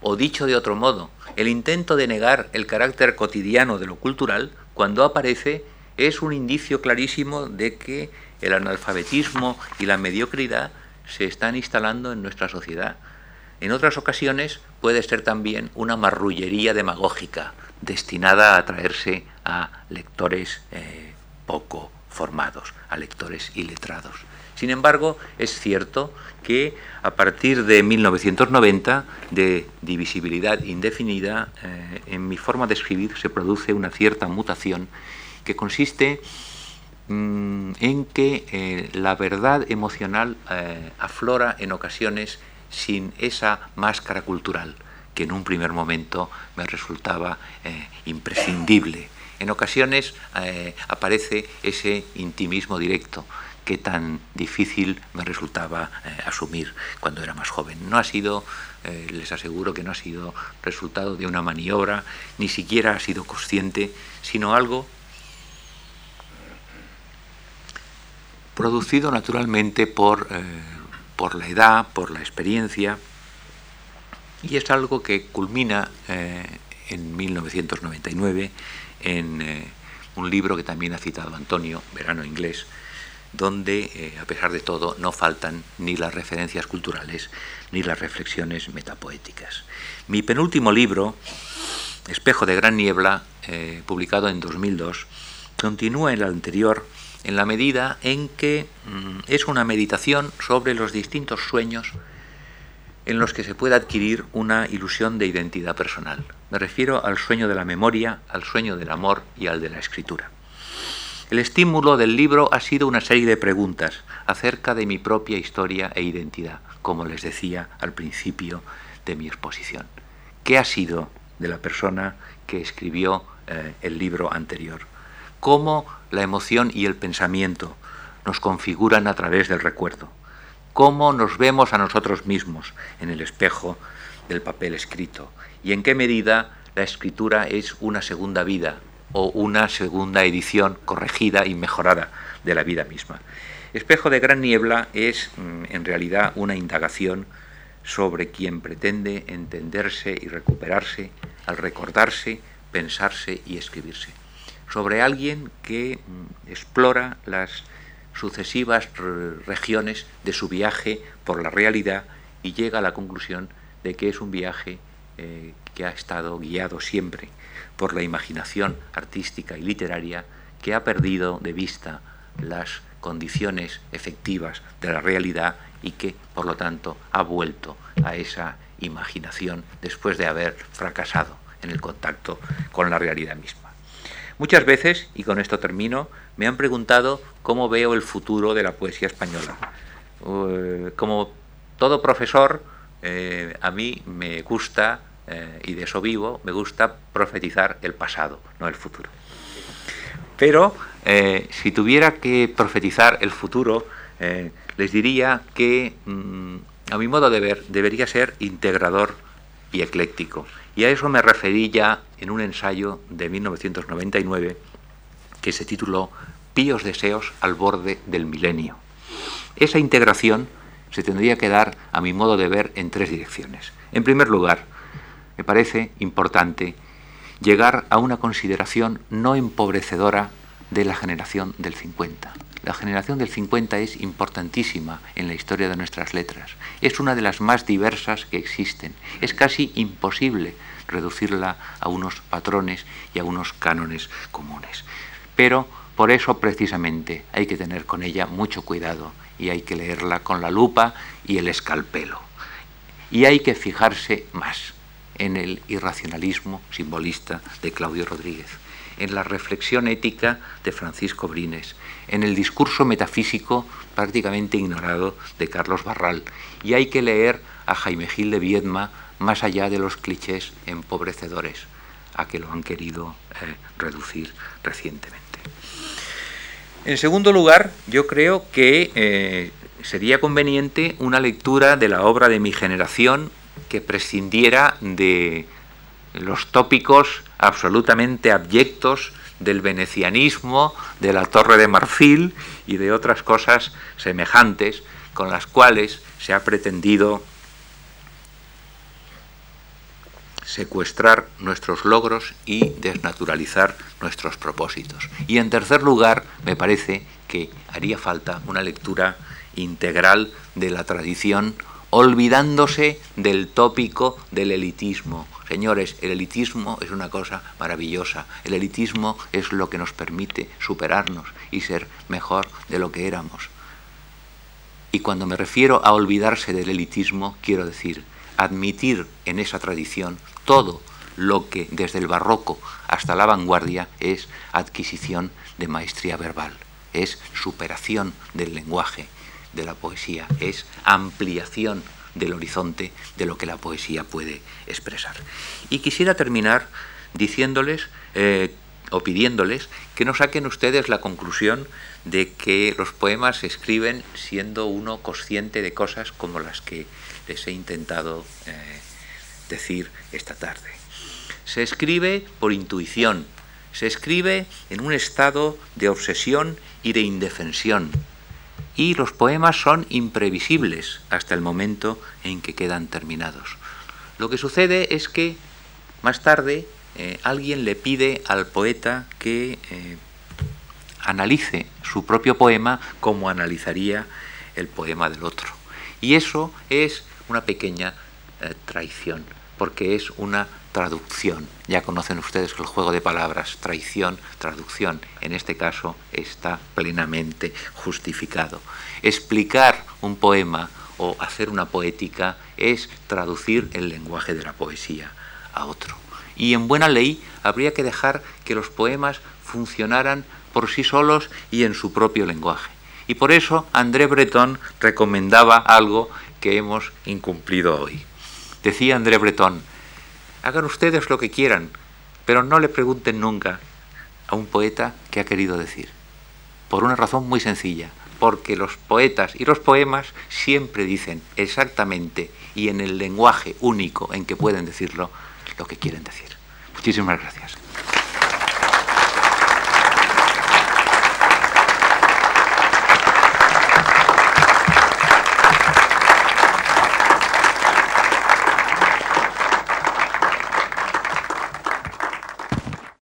o dicho de otro modo, el intento de negar el carácter cotidiano de lo cultural, cuando aparece es un indicio clarísimo de que el analfabetismo y la mediocridad se están instalando en nuestra sociedad. En otras ocasiones puede ser también una marrullería demagógica destinada a atraerse a lectores eh, poco formados, a lectores iletrados. Sin embargo, es cierto que a partir de 1990, de divisibilidad indefinida, eh, en mi forma de escribir se produce una cierta mutación que consiste mm, en que eh, la verdad emocional eh, aflora en ocasiones sin esa máscara cultural que en un primer momento me resultaba imprescindible. En ocasiones aparece ese intimismo directo que tan difícil me resultaba asumir cuando era más joven. No ha sido, les aseguro que no ha sido resultado de una maniobra, ni siquiera ha sido consciente, sino algo producido naturalmente por, eh, por la edad, por la experiencia, y es algo que culmina eh, en 1999 en eh, un libro que también ha citado Antonio, Verano Inglés, donde, a pesar de todo, no faltan ni las referencias culturales ni las reflexiones metapoéticas. Mi penúltimo libro, Espejo de Gran Niebla, publicado en 2002, continúa en el anterior en la medida en que mm, es una meditación sobre los distintos sueños en los que se puede adquirir una ilusión de identidad personal. Me refiero al sueño de la memoria, al sueño del amor y al de la escritura. El estímulo del libro ha sido una serie de preguntas acerca de mi propia historia e identidad, como les decía al principio de mi exposición. ¿Qué ha sido de la persona que escribió eh, el libro anterior? cómo la emoción y el pensamiento nos configuran a través del recuerdo, cómo nos vemos a nosotros mismos en el espejo del papel escrito y en qué medida la escritura es una segunda vida o una segunda edición corregida y mejorada de la vida misma. Espejo de gran niebla es mm, en realidad una indagación sobre quien pretende entenderse y recuperarse al recordarse, pensarse y escribirse sobre alguien que mm, explora las sucesivas regiones de su viaje por la realidad y llega a la conclusión de que es un viaje eh, que ha estado guiado siempre por la imaginación artística y literaria que ha perdido de vista las condiciones efectivas de la realidad y que, por lo tanto, ha vuelto a esa imaginación después de haber fracasado en el contacto con la realidad misma. Muchas veces, y con esto termino, me han preguntado cómo veo el futuro de la poesía española. Eh, como todo profesor, eh, a mí me gusta, eh, y de eso vivo, me gusta profetizar el pasado, no el futuro. Pero si tuviera que profetizar el futuro, les diría que, mm, a mi modo de ver, debería ser integrador y ecléctico. Y a eso me referí ya en un ensayo de 1999 que se tituló Píos deseos al borde del milenio. Esa integración se tendría que dar, a mi modo de ver, en tres direcciones. En primer lugar, me parece importante llegar a una consideración no empobrecedora de la generación del 50. La generación del 50 es importantísima en la historia de nuestras letras. Es una de las más diversas que existen. Es casi imposible reducirla a unos patrones y a unos cánones comunes. Pero por eso precisamente hay que tener con ella mucho cuidado y hay que leerla con la lupa y el escalpelo. Y hay que fijarse más en el irracionalismo simbolista de Claudio Rodríguez, en la reflexión ética de Francisco Brines, en el discurso metafísico prácticamente ignorado de Carlos Barral. Y hay que leer a Jaime Gil de Viedma más allá de los clichés empobrecedores a que lo han querido eh, reducir recientemente. En segundo lugar, yo creo que eh, sería conveniente una lectura de la obra de mi generación que prescindiera de los tópicos absolutamente abyectos del venecianismo, de la Torre de Marfil y de otras cosas semejantes con las cuales se ha pretendido secuestrar nuestros logros y desnaturalizar nuestros propósitos. Y en tercer lugar, me parece que haría falta una lectura integral de la tradición olvidándose del tópico del elitismo. Señores, el elitismo es una cosa maravillosa. El elitismo es lo que nos permite superarnos y ser mejor de lo que éramos. Y cuando me refiero a olvidarse del elitismo, quiero decir admitir en esa tradición todo lo que desde el barroco hasta la vanguardia es adquisición de maestría verbal, es superación del lenguaje, de la poesía, es ampliación del horizonte de lo que la poesía puede expresar. Y quisiera terminar diciéndoles eh, o pidiéndoles que no saquen ustedes la conclusión de que los poemas se escriben siendo uno consciente de cosas como las que les he intentado eh, decir esta tarde. Se escribe por intuición, se escribe en un estado de obsesión y de indefensión, y los poemas son imprevisibles hasta el momento en que quedan terminados. Lo que sucede es que más tarde eh, alguien le pide al poeta que eh, analice su propio poema como analizaría el poema del otro. Y eso es una pequeña eh, traición, porque es una traducción. Ya conocen ustedes el juego de palabras, traición, traducción. En este caso está plenamente justificado. Explicar un poema o hacer una poética es traducir el lenguaje de la poesía a otro. Y en buena ley habría que dejar que los poemas funcionaran por sí solos y en su propio lenguaje. Y por eso André Breton recomendaba algo que hemos incumplido hoy. Decía André Breton, Hagan ustedes lo que quieran, pero no le pregunten nunca a un poeta qué ha querido decir. Por una razón muy sencilla, porque los poetas y los poemas siempre dicen exactamente y en el lenguaje único en que pueden decirlo lo que quieren decir. Muchísimas gracias.